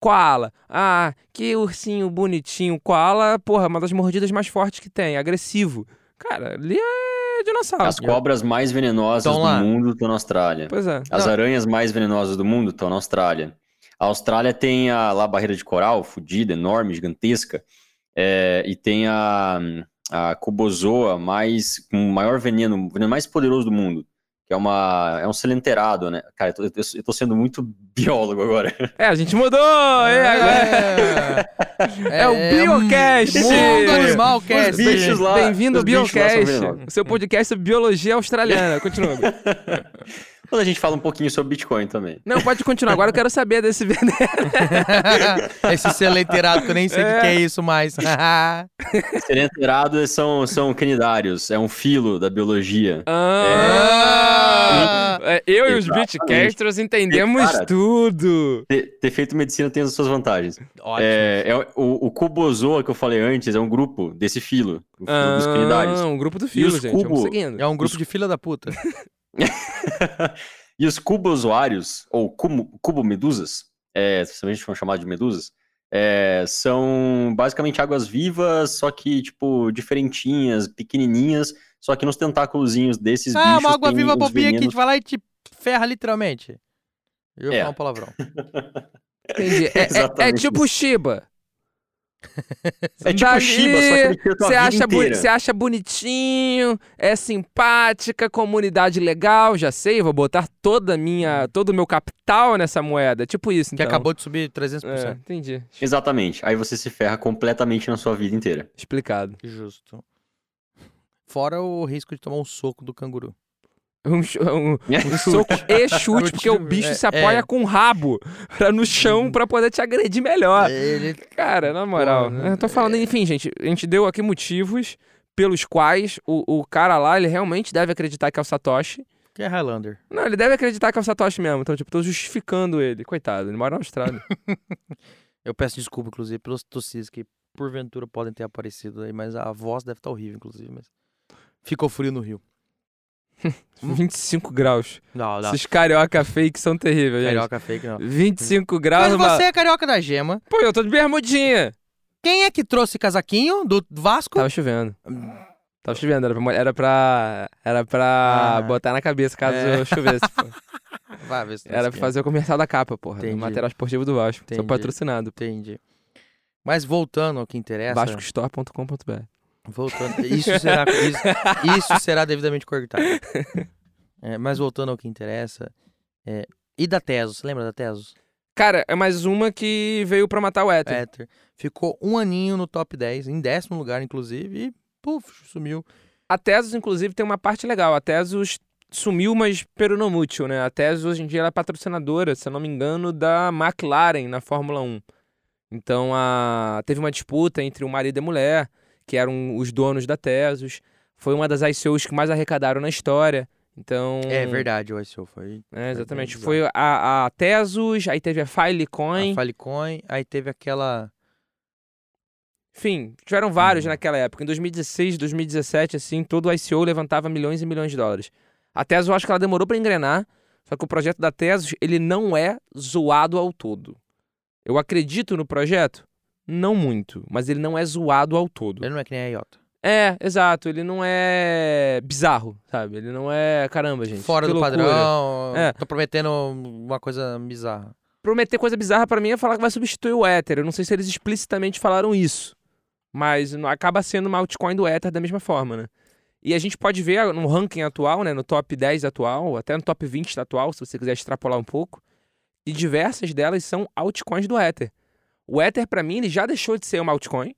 Koala. Ah, que ursinho bonitinho. Koala, porra, uma das mordidas mais fortes que tem, agressivo. Cara, ali é dinossauro. As cobras mais venenosas Tão do lá. mundo estão na Austrália. Pois é. As Não, aranhas mais venenosas do mundo estão na Austrália. A Austrália tem a, lá a barreira de coral, fodida, enorme, gigantesca. É, e tem a, a cubozoa mais, com o maior veneno, o veneno mais poderoso do mundo. Que é, uma, é um selenterado, né? Cara, eu tô, eu tô- sendo muito biólogo agora. É, a gente mudou! É, agora- É, É o Biocast! Mundo Animal Os Cast. bichos lá. Bem-vindo ao Biocast, seu podcast sobre biologia australiana. Continua. Quando a gente fala um pouquinho sobre Bitcoin também. Não, pode continuar. Agora eu quero saber desse veneno. Esse selenterado que eu nem sei o que É. que é isso mais. Selenterado são, são canidários, é um filo da biologia. Ah, é, eu e os Exatamente. Beatcasters entendemos Cara, tudo. Ter, ter feito medicina tem as suas vantagens. Ótimo. É, é o, o cubozoa que eu falei antes é um grupo desse filo, o filo dos canidários. Ah, um grupo do filo, os gente. cubo- Vamos seguindo. É um grupo de filha da puta. e os cubozoários, ou cubo, cubomedusas, é, se a gente for chamar de medusas, é, são basicamente águas vivas, só que, tipo, diferentinhas, pequenininhas, só que nos tentáculozinhos desses Ah, bichos uma água viva bobinha que venenos- vai lá e te ferra literalmente. Eu ia É. falar um palavrão. Entendi. É- É, é, tipo Shiba. É tipo Dali, Shiba, só que ele tira a tua acha, inteira. você acha bonitinho, é simpática, comunidade legal, já sei, vou botar toda a minha, todo o meu capital nessa moeda. Tipo isso, Que então. acabou de subir 300%. É, entendi. Exatamente. Aí você se ferra completamente na sua vida inteira. Explicado. Justo. Fora o risco de tomar um soco do canguru. Um, ch- um- um soco e chute, porque o bicho É, se apoia é. com o rabo pra, no chão pra poder te agredir melhor. Ele... Cara, na moral. Porra, eu tô falando, enfim, gente, a gente deu aqui motivos pelos quais o, o cara lá, ele realmente deve acreditar que é o Satoshi. Que é Highlander. Não, ele deve acreditar que é o Satoshi mesmo. Então, tipo, tô justificando ele. Coitado, ele mora na Austrália. Eu peço desculpa, inclusive, pelos tossis que porventura podem ter aparecido aí, mas a voz deve estar horrível, inclusive. Mas... Ficou frio no Rio. 25 graus. Não, não. Esses carioca fake são terríveis, gente. Carioca fake, não. 25 graus. Mas uma- você é carioca da gema. Pô, eu tô de bermudinha. Quem é que trouxe casaquinho do Vasco? Tava chovendo. Tava chovendo, era pra. Era pra, era pra Ah. botar na cabeça caso É. chovesse. pô. Vai ver se Era pra fazer o comercial da capa, porra. Do Entendi. material esportivo do Vasco. Sou Entendi. patrocinado. Entendi. Mas voltando ao que interessa. VascoStore.com.br. Voltando. Isso será, isso, isso será devidamente cortado. É, mas voltando ao que interessa. é, e da Tesos? Você lembra da Tesos? Cara, é mais uma que veio pra matar o Ether. Ether. Ficou um aninho no top 10, em décimo lugar, inclusive, e puf, sumiu. A Tesos, inclusive, tem uma parte legal. A Tesos sumiu, mas peronomútil, né? A Tesos, hoje em dia, ela é patrocinadora, se eu não me engano, da McLaren na Fórmula 1. Então, a... teve uma disputa entre o marido e a mulher, que eram os donos da Tesos. Foi uma das ICOs que mais arrecadaram na história. Então. É verdade, o ICO foi. É, exatamente. bem Foi a, a Tesos, aí teve a Filecoin. A Filecoin, aí teve aquela. Enfim, tiveram vários Uhum. naquela época. Em 2016, 2017, assim, todo o ICO levantava milhões e milhões de dólares. A Tesos, eu acho que ela demorou pra engrenar, só que o projeto da Tesos, ele não é zoado ao todo. Eu acredito no projeto? Não muito, mas ele não é zoado ao todo. Ele não é que nem a IOTA. É, exato, ele não é bizarro, sabe? Ele não é, caramba, gente. Fora do loucura. padrão. É. Tô prometendo uma coisa bizarra. prometer coisa bizarra pra mim é falar que vai substituir o Ether. Eu não sei se eles explicitamente falaram isso. Mas acaba sendo uma altcoin do Ether da mesma forma, né? E a gente pode ver no ranking atual, né, no top 10 atual, até no top 20 atual, se você quiser extrapolar um pouco, e diversas delas são altcoins do Ether. O Ether, pra mim, ele já deixou de ser uma altcoin.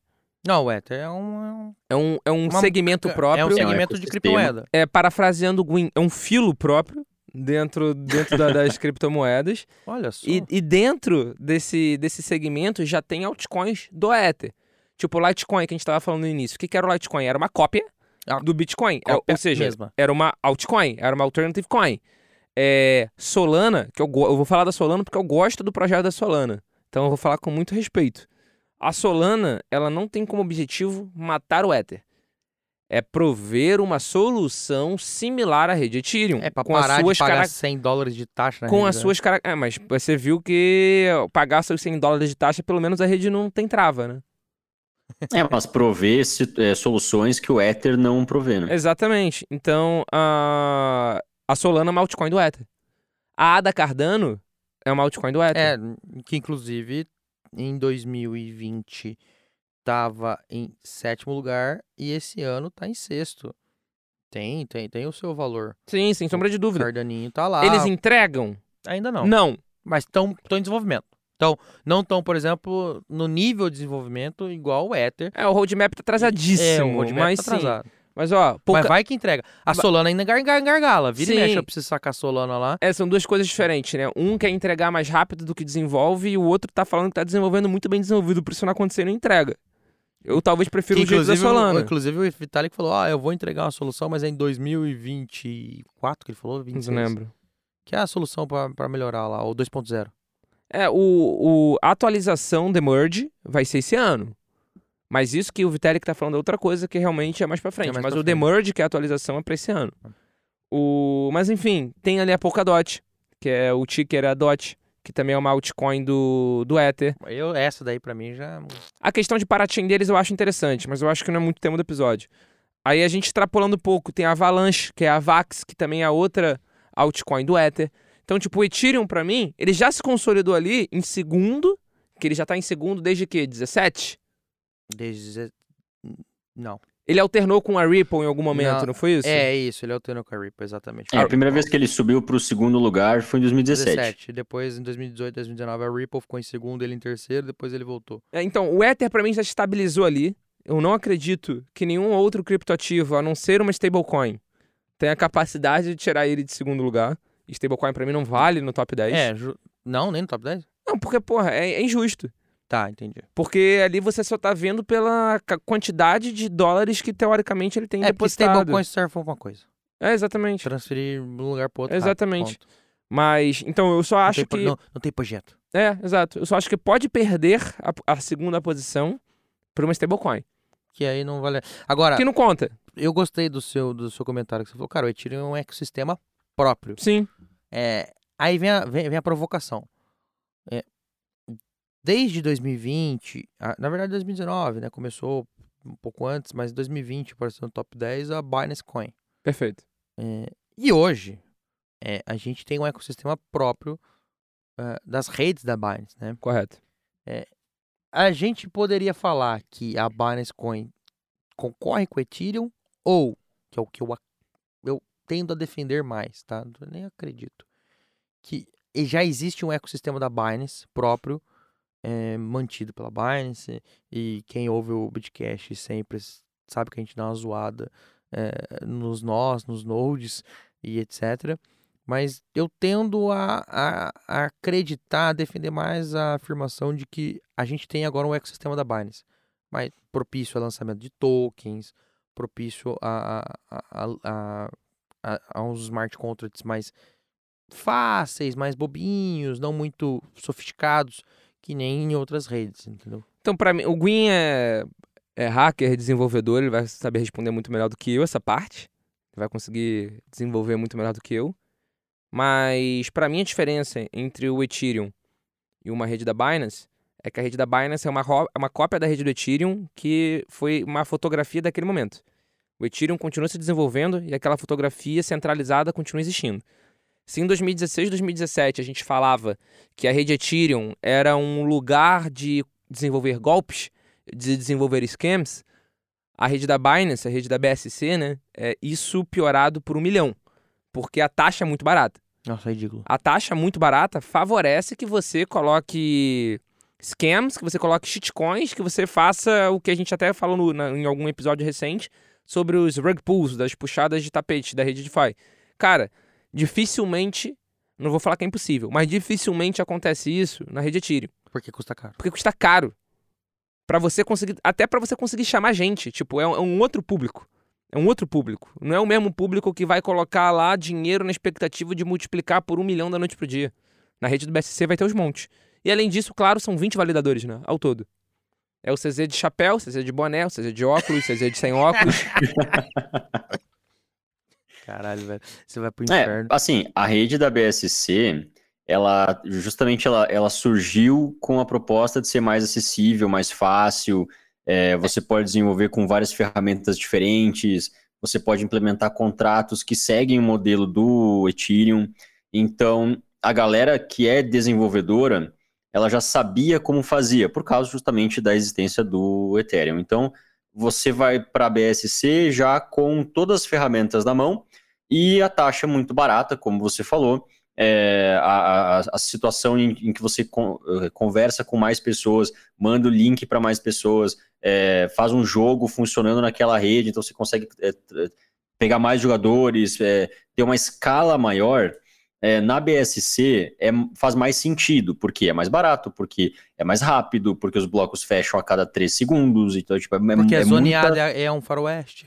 Não, o Ether é um. É um, é um Uma- segmento próprio. É um segmento de ecossistema. criptomoeda. É, parafraseando o Gwyn, é um filo próprio dentro, dentro da- das criptomoedas. Olha só. E, e dentro desse, desse segmento já tem altcoins do Ether. Tipo o Litecoin que a gente estava falando no início. O que, que era o Litecoin? Era uma cópia Ah, do Bitcoin. É, cópia ou seja, mesma. era uma altcoin, era uma alternative coin. É, Solana, que eu, eu vou falar da Solana porque eu gosto do projeto da Solana. Então eu vou falar com muito respeito. A Solana, ela não tem como objetivo matar o Ether. É prover uma solução similar à rede Ethereum. É as parar suas de pagar carac- 100 dólares de taxa na com rede, as né? suas características. É, mas você viu que pagar seus 100 dólares de taxa, pelo menos a rede não tem trava, né? É, mas prover é, soluções que o Ether não provê, né? Exatamente. Então, a, a Solana é uma altcoin do Ether. A Ada Cardano é uma altcoin do Ether. É, que inclusive em 2020 tava em sétimo lugar e esse ano tá em sexto. Tem, tem, tem o seu valor. Sim, sem sombra de O dúvida. Cardaninho tá lá. Eles entregam? Ainda não. Não. Mas estão em desenvolvimento. Então, não estão, por exemplo, no nível de desenvolvimento igual o Ether. É, o roadmap tá atrasadíssimo. É, o roadmap mas tá sim. Mas ó, pouca... Mas vai que entrega. A Solana ainda gar- gar- gargala. Vira Sim. e mexe, eu preciso sacar a Solana lá. É, são duas coisas diferentes, né? Um quer entregar mais rápido do que desenvolve e o outro tá falando que tá desenvolvendo muito bem desenvolvido, por isso não acontecendo não entrega. Eu talvez prefira Que, o jeito da inclusive, o- Solana. inclusive o Vitalik falou, ah, eu vou entregar uma solução, mas é em 2024 que ele falou, Não 26. lembro. Que é a solução pra pra melhorar lá, o 2.0. É, o, o- a atualização The Merge vai ser esse ano. Mas isso que o Vitalik tá falando é outra coisa que realmente é mais pra frente. mais Mas pra o The frente. Merge, que é a atualização, é pra esse ano. O... Mas enfim, tem ali a Polkadot, que é o ticker é a DOT, que também é uma altcoin do, do Ether. Eu, essa daí pra mim já... A questão de parachain deles eu acho interessante, mas eu acho que não é muito tema do episódio. Aí a gente extrapolando um pouco, tem a Avalanche, que é a Vax, que também é outra altcoin do Ether. Então, tipo, o Ethereum, pra mim, ele já se consolidou ali em segundo, que ele já tá em segundo desde que? 17? Desde... Não. Ele alternou com a Ripple em algum momento, não, Não, foi isso? É isso, ele alternou com a Ripple, exatamente. É, a primeira vez que ele subiu pro segundo lugar foi em 2017. 17. Depois, em 2018, 2019, a Ripple ficou em segundo, ele em terceiro, depois ele voltou. É, Então, o Ether pra mim já estabilizou ali. Eu não acredito que nenhum outro criptoativo, a não ser uma stablecoin, tenha a capacidade de tirar ele de segundo lugar. Stablecoin pra mim não vale no top 10. É, ju- não, nem no top 10? Não, porque, porra, é, é injusto. Tá, entendi. Porque ali você só tá vendo pela quantidade de dólares que teoricamente ele tem É, porque depositado. stablecoin serve pra uma coisa. É, exatamente. Transferir de um lugar pro outro Exatamente. rápido. Mas, então, eu só Não acho tem pro- que... Não, não tem projeto. É, exato. Eu só acho que pode perder a, a segunda posição por uma stablecoin. Que aí não vale... Agora, Que não conta. eu gostei do seu, do seu comentário que você falou. Cara, o Ethereum é um ecossistema próprio. Sim. É, aí vem a, vem, vem a provocação. É, desde 2020, a- na verdade 2019, né? Começou um pouco antes, mas 2020 apareceu no top 10 a Binance Coin. Perfeito. É, e hoje, é, a gente tem um ecossistema próprio é, das redes da Binance, né? Correto. A gente poderia falar que a Binance Coin concorre com o Ethereum ou, que é o que eu, eu tendo a defender mais, tá? Eu nem acredito. Que já existe um ecossistema da Binance próprio, é, mantido pela Binance, e quem ouve o Bitcash sempre sabe que a gente dá uma zoada é, nos nós, nos nodes e etc. Mas eu tendo a, a, a, acreditar, a defender mais a afirmação de que a gente tem agora um ecossistema da Binance, mais propício ao lançamento de tokens, propício a, a, a, a, a uns smart contracts mais fáceis, mais bobinhos, não muito sofisticados, que nem em outras redes, entendeu? Então, para mim, o Gwyn é, é hacker, desenvolvedor, ele vai saber responder muito melhor do que eu essa parte. Ele vai conseguir desenvolver muito melhor do que eu. Mas, para mim, a diferença entre o Ethereum e uma rede da Binance é que a rede da Binance é uma, é uma cópia da rede do Ethereum que foi uma fotografia daquele momento. O Ethereum continua se desenvolvendo e aquela fotografia centralizada continua existindo. Se em 2016, 2017 a gente falava que a rede Ethereum era um lugar de desenvolver golpes, de desenvolver scams, a rede da Binance, a rede da BSC, né, é isso piorado por um milhão, porque a taxa é muito barata. Nossa, é ridículo. A taxa muito barata favorece que você coloque scams, que você coloque shitcoins, que você faça o que a gente até falou no, na, em algum episódio recente sobre os rug pulls, das puxadas de tapete da rede DeFi. Cara, dificilmente, não vou falar que é impossível, mas dificilmente acontece isso na rede Ethereum. Porque custa caro. Porque custa caro. Para você conseguir, até para você conseguir chamar gente, tipo, é um, é um outro público. É um outro público. Não é o mesmo público que vai colocar lá dinheiro na expectativa de multiplicar por um milhão da noite pro dia. Na rede do BSC vai ter os montes. E além disso, claro, são 20 validadores, né? Ao todo. É o CZ de chapéu, CZ de boné, o CZ de óculos, CZ de sem óculos. Caralho, velho. Você vai pro É, inferno. assim, a rede da BSC, ela justamente ela, ela surgiu com a proposta de ser mais acessível, mais fácil. é, você pode desenvolver com várias ferramentas diferentes. Você pode implementar contratos que seguem o modelo do Ethereum. Então, a galera que é desenvolvedora, ela já sabia como fazia, por causa justamente da existência do Ethereum. Então, você vai para a BSC já com todas as ferramentas na mão e a taxa é muito barata, como você falou. É, a, a, a, situação em, em que você con, eh, conversa com mais pessoas, manda o link para mais pessoas, é, faz um jogo funcionando naquela rede, então você consegue é, pegar mais jogadores, é, ter uma escala maior. É, na BSC é, faz mais sentido, porque é mais barato, porque é mais rápido, porque os blocos fecham a cada 3 segundos. Então, tipo, é, Porque a zoneada muita... é um faroeste.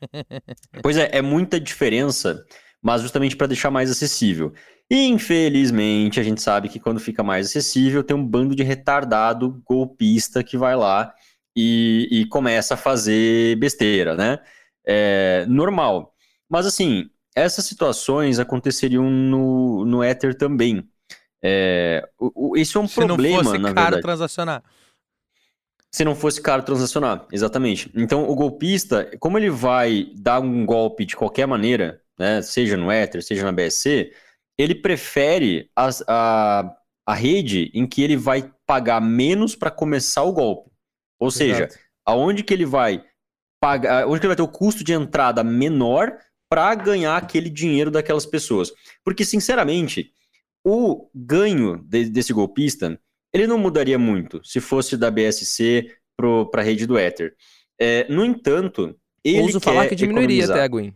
Pois é, é muita diferença, mas justamente para deixar mais acessível. E, infelizmente, a gente sabe que quando fica mais acessível, tem um bando de retardado golpista que vai lá e, e começa a fazer besteira, né? É normal. Mas, assim, essas situações aconteceriam no, no Ether também. É, o, o, isso é um Se problema, não fosse na caro verdade. transacionar. Se não fosse caro transacionar, exatamente. Então, o golpista, como ele vai dar um golpe de qualquer maneira, né, seja no Ether, seja na BSC, ele prefere a, a, a rede em que ele vai pagar menos para começar o golpe. Ou seja, Exato. aonde que ele vai pagar, onde que ele vai ter o custo de entrada menor para ganhar aquele dinheiro daquelas pessoas. Porque, sinceramente, o ganho de- desse golpista, ele não mudaria muito se fosse da BSC para a rede do Ether. É, no entanto, ele Ouso quer falar que diminuiria economizar. até, Gwen.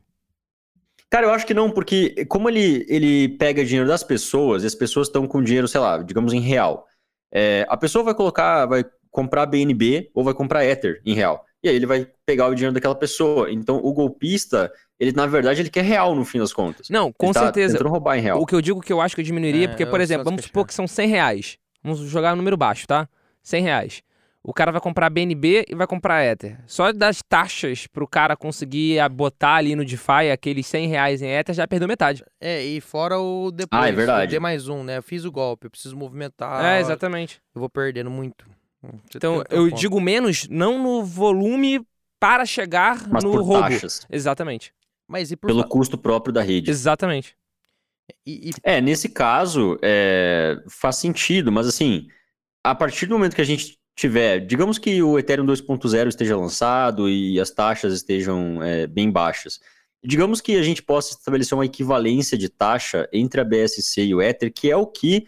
Cara, eu acho que não, porque como ele, ele pega dinheiro das pessoas, e as pessoas estão com dinheiro, sei lá, digamos em real. É, a pessoa vai colocar, vai comprar BNB ou vai comprar Ether em real. E aí ele vai pegar o dinheiro daquela pessoa. Então o golpista, ele na verdade ele quer real no fim das contas. Não, com ele tá certeza. tentando roubar em real. O que eu digo que eu acho que diminuiria, É, porque, por exemplo, vamos supor que são 100 reais. Vamos jogar um número baixo, tá? 100 reais. O cara vai comprar BNB e vai comprar Ether. Só das taxas pro cara conseguir botar ali no DeFi aqueles 100 reais em Ether já perdeu metade. É, e fora o depois. Ah, é verdade. O D mais um, né? Eu fiz o golpe, eu preciso movimentar. é, exatamente. Eu vou perdendo muito. Você Então, eu ponto. digo menos, não no volume para chegar Mas no por roubo. taxas, Exatamente. Mas e por pelo fa- custo próprio da rede. Exatamente. E, e- É, nesse caso, é, faz sentido, mas assim, a partir do momento que a gente tiver, digamos que o Ethereum 2.0 esteja lançado e as taxas estejam é, bem baixas, digamos que a gente possa estabelecer uma equivalência de taxa entre a BSC e o Ether, que é o que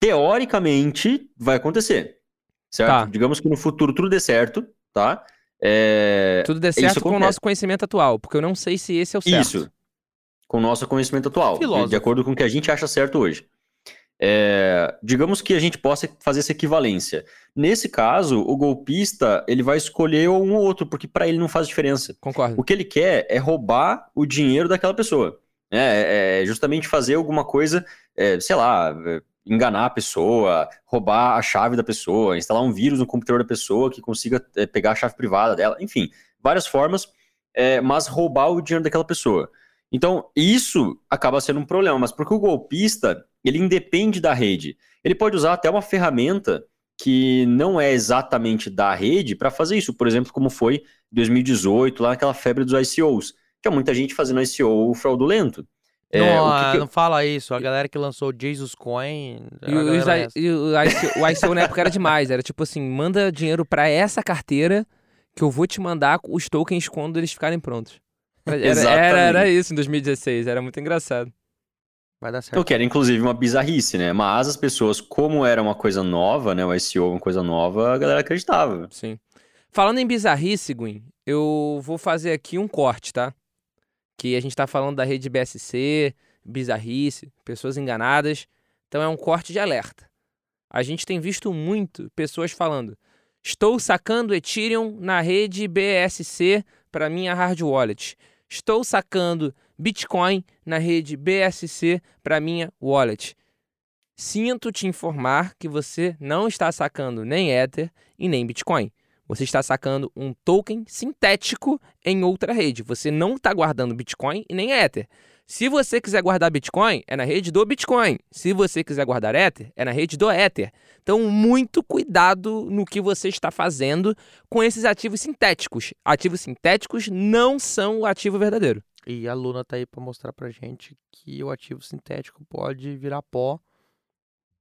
teoricamente vai acontecer. Certo? Tá. Digamos que no futuro tudo dê certo, tá? É, Tudo isso certo com o nosso conhecimento atual, porque eu não sei se esse é o certo. Isso. Com o nosso conhecimento atual. De, de acordo com o que a gente acha certo hoje. É, digamos que a gente possa fazer essa equivalência. Nesse caso, o golpista ele vai escolher um ou outro, porque para ele não faz diferença. Concordo. O que ele quer é roubar o dinheiro daquela pessoa. É, é justamente fazer alguma coisa, é, sei lá, é, enganar a pessoa, roubar a chave da pessoa, instalar um vírus no computador da pessoa que consiga é, pegar a chave privada dela, enfim, várias formas, é, mas roubar o dinheiro daquela pessoa. Então, isso acaba sendo um problema, mas porque o golpista, ele independe da rede. Ele pode usar até uma ferramenta que não é exatamente da rede para fazer isso, por exemplo, como foi em 2018, lá naquela febre dos ICOs. Tinha muita gente fazendo ICO fraudulento. É, não, o que que eu- não fala isso. A galera que lançou o Jesus Coin. E, o- os galera I- e o, ICO, o ICO na época era demais. Era tipo assim, manda dinheiro pra essa carteira que eu vou te mandar os tokens quando eles ficarem prontos. Era, era, era, era isso em 2016, era muito engraçado. vai dar certo. Eu quero, inclusive, uma bizarrice, né? Mas as pessoas, como era uma coisa nova, né? O ICO é uma coisa nova, a galera acreditava. Sim. Falando em bizarrice, Gwen, eu vou fazer aqui um corte, tá? Que a gente tá falando da rede BSC, bizarrice, pessoas enganadas. Então é um corte de alerta. A gente tem visto muito pessoas falando: estou sacando Ethereum na rede BSC para minha hard wallet. Estou sacando Bitcoin na rede BSC para minha wallet. Sinto te informar que você não está sacando nem Ether e nem Bitcoin. Você está sacando um token sintético em outra rede. Você não está guardando Bitcoin e nem Ether. Se você quiser guardar Bitcoin, é na rede do Bitcoin. Se você quiser guardar Ether, é na rede do Ether. Então, muito cuidado no que você está fazendo com esses ativos sintéticos. Ativos sintéticos não são o ativo verdadeiro. E a Luna tá aí pra mostrar pra gente que o ativo sintético pode virar pó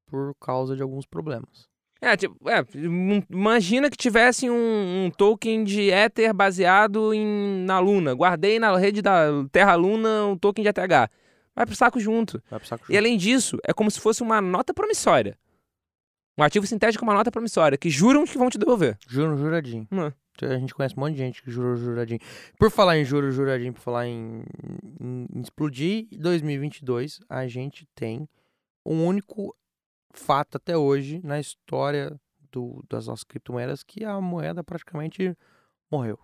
por causa de alguns problemas. É, tipo, é, imagina que tivesse um, um token de Ether baseado em, na Luna. Guardei na rede da Terra Luna um token de ETH. Vai pro saco junto. Vai pro saco E além disso, é como se fosse uma nota promissória. Um ativo sintético é uma nota promissória, que juram que vão te devolver. Juro, juradinho. Hum. A gente conhece um monte de gente que jurou juradinho. Por falar em juro, juradinho, por falar em, em- em explodir, em 2022 a gente tem um único fato até hoje na história do- das nossas criptomoedas que a moeda praticamente morreu.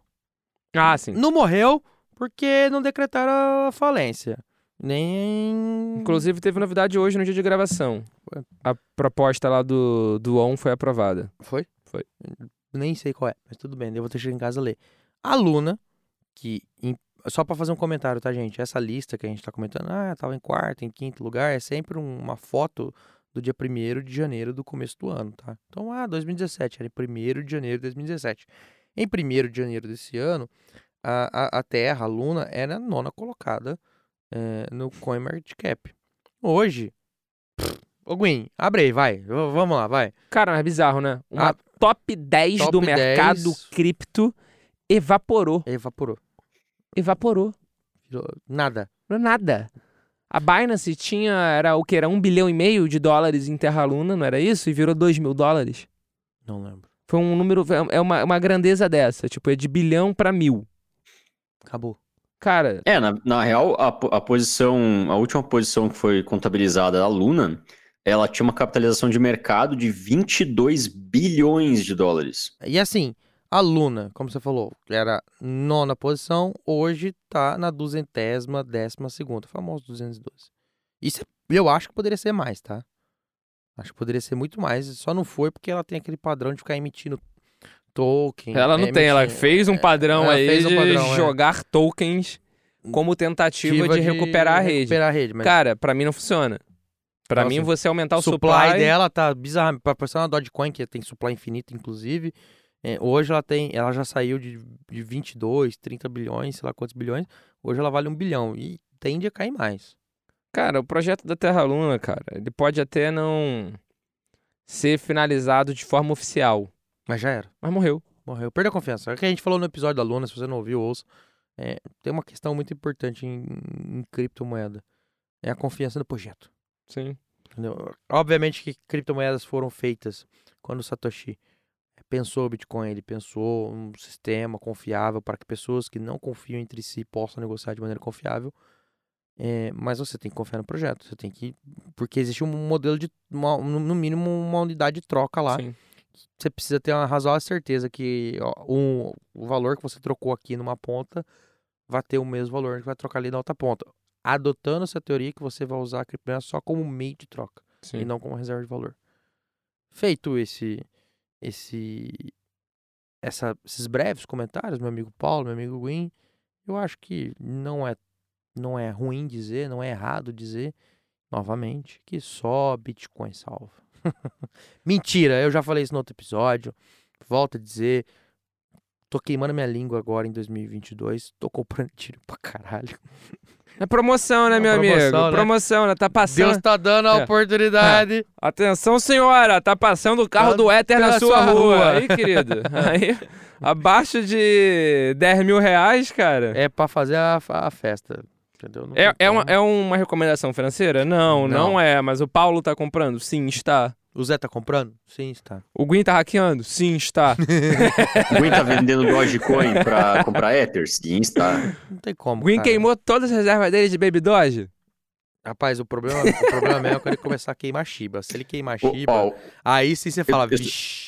Ah, sim. Não morreu porque não decretaram a falência. Nem. Inclusive, teve novidade hoje no dia de gravação. Ué. A proposta lá do, do ON foi aprovada. Foi? Foi. Nem sei qual é, mas tudo bem, eu vou ter que chegar em casa ler. A Luna, que. em- Só pra fazer um comentário, tá, gente? Essa lista que a gente tá comentando, ah, tava em quarto, em quinto lugar, é sempre um- uma foto do dia 1 de janeiro do começo do ano, tá? Então, ah, 2017, era em 1 de janeiro de 2017. Em 1 de janeiro desse ano, a, a, a Terra, a Luna, era a nona colocada eh, no CoinMarketCap. Hoje. pff, Ô, Gwen, abre aí, vai. v- Vamos lá, vai. Cara, é bizarro, né? Uma Ah, top 10 do top mercado 10. cripto evaporou. Evaporou. Evaporou. Nada. É nada. A Binance tinha, era o que? Era um bilhão e meio de dólares em Terra Luna, não era isso? E virou 2 mil dólares. Não lembro. Foi um número, é uma, uma grandeza dessa. Tipo, é de bilhão pra mil. Acabou. Cara, É, na, na real, a, a posição, a última posição que foi contabilizada da Luna, ela tinha uma capitalização de mercado de 22 bilhões de dólares. E assim, a Luna, como você falou, era nona posição, hoje tá na duzentésima, décima segunda, famoso 212. Isso é- eu acho que poderia ser mais, tá? Acho que poderia ser muito mais, só não foi porque ela tem aquele padrão de ficar emitindo token. ela não tem, ela fez um é, padrão ela aí fez um de padrão, é. jogar tokens como tentativa de, recuperar a rede. Recuperar a rede, mas Cara, pra mim não funciona. Pra Nossa, mim, você aumentar o supply, supply, dela tá bizarro. Pra pensar na Dogecoin, que tem supply infinito, inclusive. É, hoje ela tem. Ela já saiu de, de 22, 30 bilhões, sei lá quantos bilhões. Hoje ela vale um bilhão. E tende a cair mais. Cara, o projeto da Terra Luna, cara, ele pode até não ser finalizado de forma oficial, Mas já era. mas morreu. Morreu. Perdeu a confiança. É o que a gente falou no episódio da Luna, se você não ouviu, ouça. É, tem uma questão muito importante em, em criptomoeda. É a confiança no projeto. Sim. Entendeu? Obviamente que criptomoedas foram feitas quando o Satoshi pensou o Bitcoin, ele pensou um sistema confiável para que pessoas que não confiam entre si possam negociar de maneira confiável. É, mas você tem que confiar no projeto, você tem que. Porque existe um modelo de. Uma, no mínimo, uma unidade de troca lá. Sim. Você precisa ter uma razoável certeza que ó, um, o valor que você trocou aqui numa ponta vai ter o mesmo valor que vai trocar ali na outra ponta. Adotando essa teoria que você vai usar a criptomoeda só como meio de troca Sim. e não como reserva de valor. Feito esse esse essa, esses breves comentários, meu amigo Paulo, meu amigo Win, eu acho que não é não é ruim dizer, não é errado dizer novamente que só Bitcoin salva. Mentira, eu já falei isso no outro episódio. Volto a dizer, tô queimando minha língua agora em 2022, tô comprando tiro pra caralho. É promoção, né, É meu promoção, amigo? né? Promoção, né? Tá passando. Deus tá dando a É. oportunidade. Atenção, senhora, tá passando o carro Tá do Éter na sua, sua rua. rua. Aí, querido. Aí, abaixo de 10 mil reais, cara. É pra fazer a, a festa. Entendeu? Não É, é, uma, é uma recomendação financeira? Não, não, Não. é. Mas o Paulo tá comprando? Sim, está. O Zé tá comprando? Sim, está. O Gwyn tá hackeando? Sim, está. O Gwen tá vendendo Dogecoin pra comprar Ether? Sim, está. Não tem como. O Gwyn cara. queimou todas as reservas dele de Baby Doge? Rapaz, o problema, o problema mesmo é quando ele começar a queimar Shiba. Se ele queimar Shiba, Paulo, aí sim você fala, eu- vixi.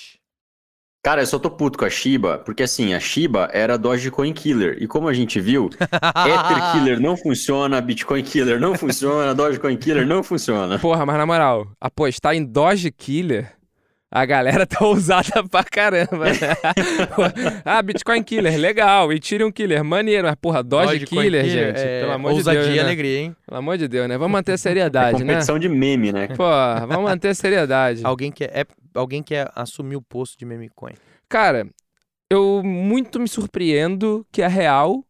Cara, eu só tô puto com a Shiba, porque assim, a Shiba era Dogecoin Killer. E como a gente viu, Ether Killer não funciona, Bitcoin Killer não funciona, Dogecoin Killer não funciona. Porra, mas na moral, apostar em Doge Killer, a galera tá ousada pra caramba, né? ah, Bitcoin Killer, legal. E Ethereum Killer, maneiro. Mas, porra, Doge, Killer, Killer, gente. é, pelo amor de ousadia Deus, e né? alegria, hein? Pelo amor de Deus, né? Vamos manter a É seriedade, né? competição de meme, né? Pô, vamos manter a seriedade. Alguém quer, é, alguém quer assumir o posto de meme coin. Cara, eu muito me surpreendo que a Real,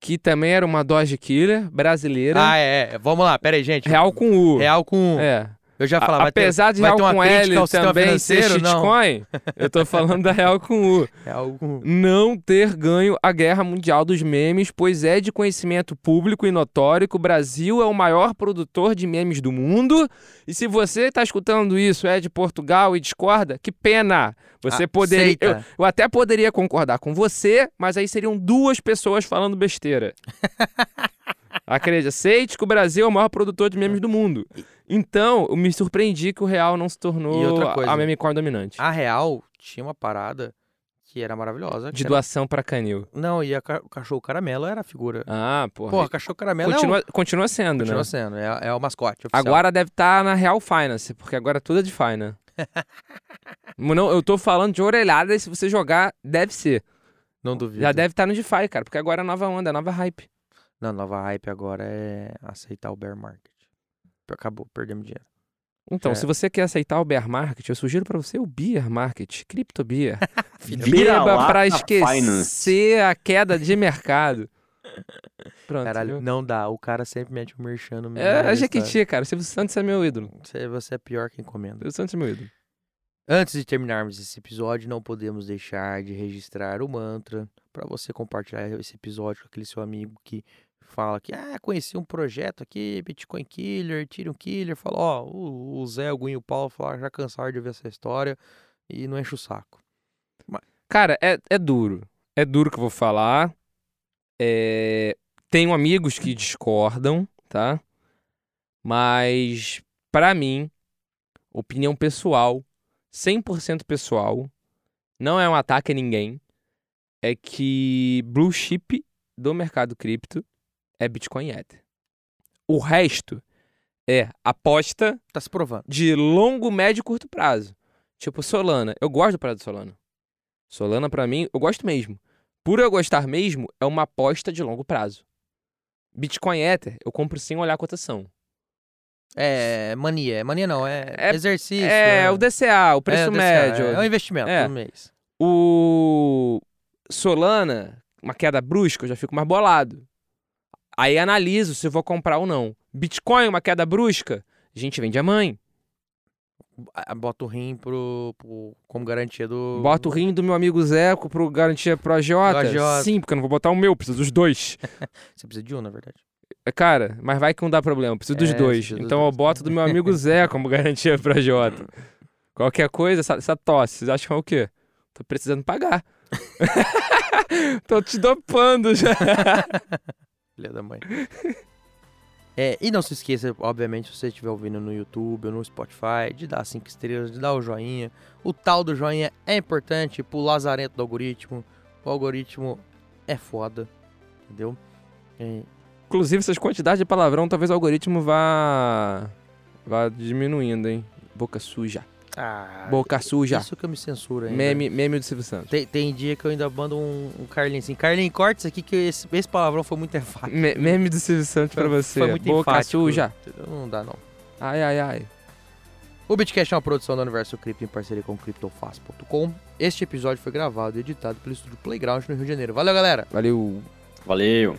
que também era uma Doge Killer brasileira, Ah, é, é. Vamos lá, pera aí, gente. Real com U. Real com... É. Eu já ia falar, A- vai ter, apesar de Real com L também ser shitcoin, eu tô falando da Real com U. Real com... Não ter ganho a guerra mundial dos memes, pois é de conhecimento público e notório que o Brasil é o maior produtor de memes do mundo. E se você tá escutando isso, é de Portugal e discorda, que pena. Você Ah, poderia. Eu, eu até poderia concordar com você, mas aí seriam duas pessoas falando besteira. Acredite, aceite que o Brasil é o maior produtor de memes do mundo. Então, eu me surpreendi que o real não se tornou a meme coin dominante. A Real tinha uma parada que era maravilhosa. De era- doação pra canil. Não, e ca- o cachorro caramelo era a figura. Ah, porra. Porra, cachorro caramelo continua, é continua o... sendo, Continua né? sendo, é, é o mascote oficial. Agora deve estar na Real Finance, porque agora tudo é de Finance. não, eu tô falando de orelhada e se você jogar, deve ser. Não duvido. Já deve estar no DeFi, cara, porque agora é a nova onda, é a nova hype. Não, nova hype agora é aceitar o bear market. Acabou, perdemos dinheiro. Então, É. se você quer aceitar o bear market, eu sugiro pra você o beer market, cripto beer. Beba lata pra Finance. esquecer a queda de mercado. Pronto. Caralho, viu? não dá. O cara sempre mete o merchan no meio. É a lista. Jequiti, cara. O Silvio Santos é meu ídolo. Você, você é pior que encomenda. Silvio Santos é meu ídolo. Antes de terminarmos esse episódio, não podemos deixar de registrar o mantra para você compartilhar esse episódio com aquele seu amigo que fala que ah, conheci um projeto aqui, Bitcoin Killer, Ethereum Killer, fala, ó, o, o Zé, o Guinho e o Paulo falaram já cansaram de ver essa história e não enche o saco. Cara, é, é duro. É duro que eu vou falar. É, Tenho amigos que discordam, tá? Mas, pra mim, opinião pessoal, 100% pessoal, não é um ataque a ninguém, é que blue chip do mercado cripto é Bitcoin Ether. O resto é aposta Tá se provando. de longo, médio e curto prazo. Tipo Solana. Eu gosto do prazo de Solana. Solana, pra mim, eu gosto mesmo. Por eu gostar mesmo, é uma aposta de longo prazo. Bitcoin Ether, eu compro sem olhar a cotação. É mania, mania não, é, É- exercício. é, o DCA, o preço é, DCA, médio. É, um investimento É. todo mês. O Solana, uma queda brusca, eu já fico mais bolado. Aí analiso se eu vou comprar ou não. Bitcoin, uma queda brusca, a gente vende a mãe. Bota o rim pro, pro- como garantia do. Bota o rim do meu amigo Zeco pro garantia pro AJ? Sim, porque eu não vou botar o meu, preciso dos dois. Você precisa de um, na verdade. É, Cara, mas vai que não dá problema, preciso dos É, dois. precisa dos Então eu dois. boto do meu amigo Zé como garantia pro AJ. Qualquer coisa, essa, essa tosse, vocês acham que é o quê? Tô precisando pagar. Tô te dopando já. Filha da mãe. É, e não se esqueça, obviamente, se você estiver ouvindo no YouTube ou no Spotify, de dar cinco estrelas, de dar o joinha. O tal do joinha é importante pro lazarento do algoritmo. O algoritmo é foda, entendeu? É, Inclusive, essas quantidades de palavrão, talvez o algoritmo vá. vá diminuindo, hein? Boca suja. Ah, Boca suja. Isso que eu me censuro ainda. Meme, meme do Silvio Santos. Tem, tem dia que eu ainda mando um, um Carlinhos assim. Carlinhos, corta isso aqui que esse, esse palavrão foi muito enfático. Me- meme do Silvio Santos pra você. Foi muito Boca enfático. suja. Não dá, não. Ai, ai, ai. O Bitcast é uma produção do Universo Cripto em parceria com CryptoFast.com. Este episódio foi gravado e editado pelo estúdio Playground no Rio de Janeiro. Valeu, galera! Valeu. Valeu.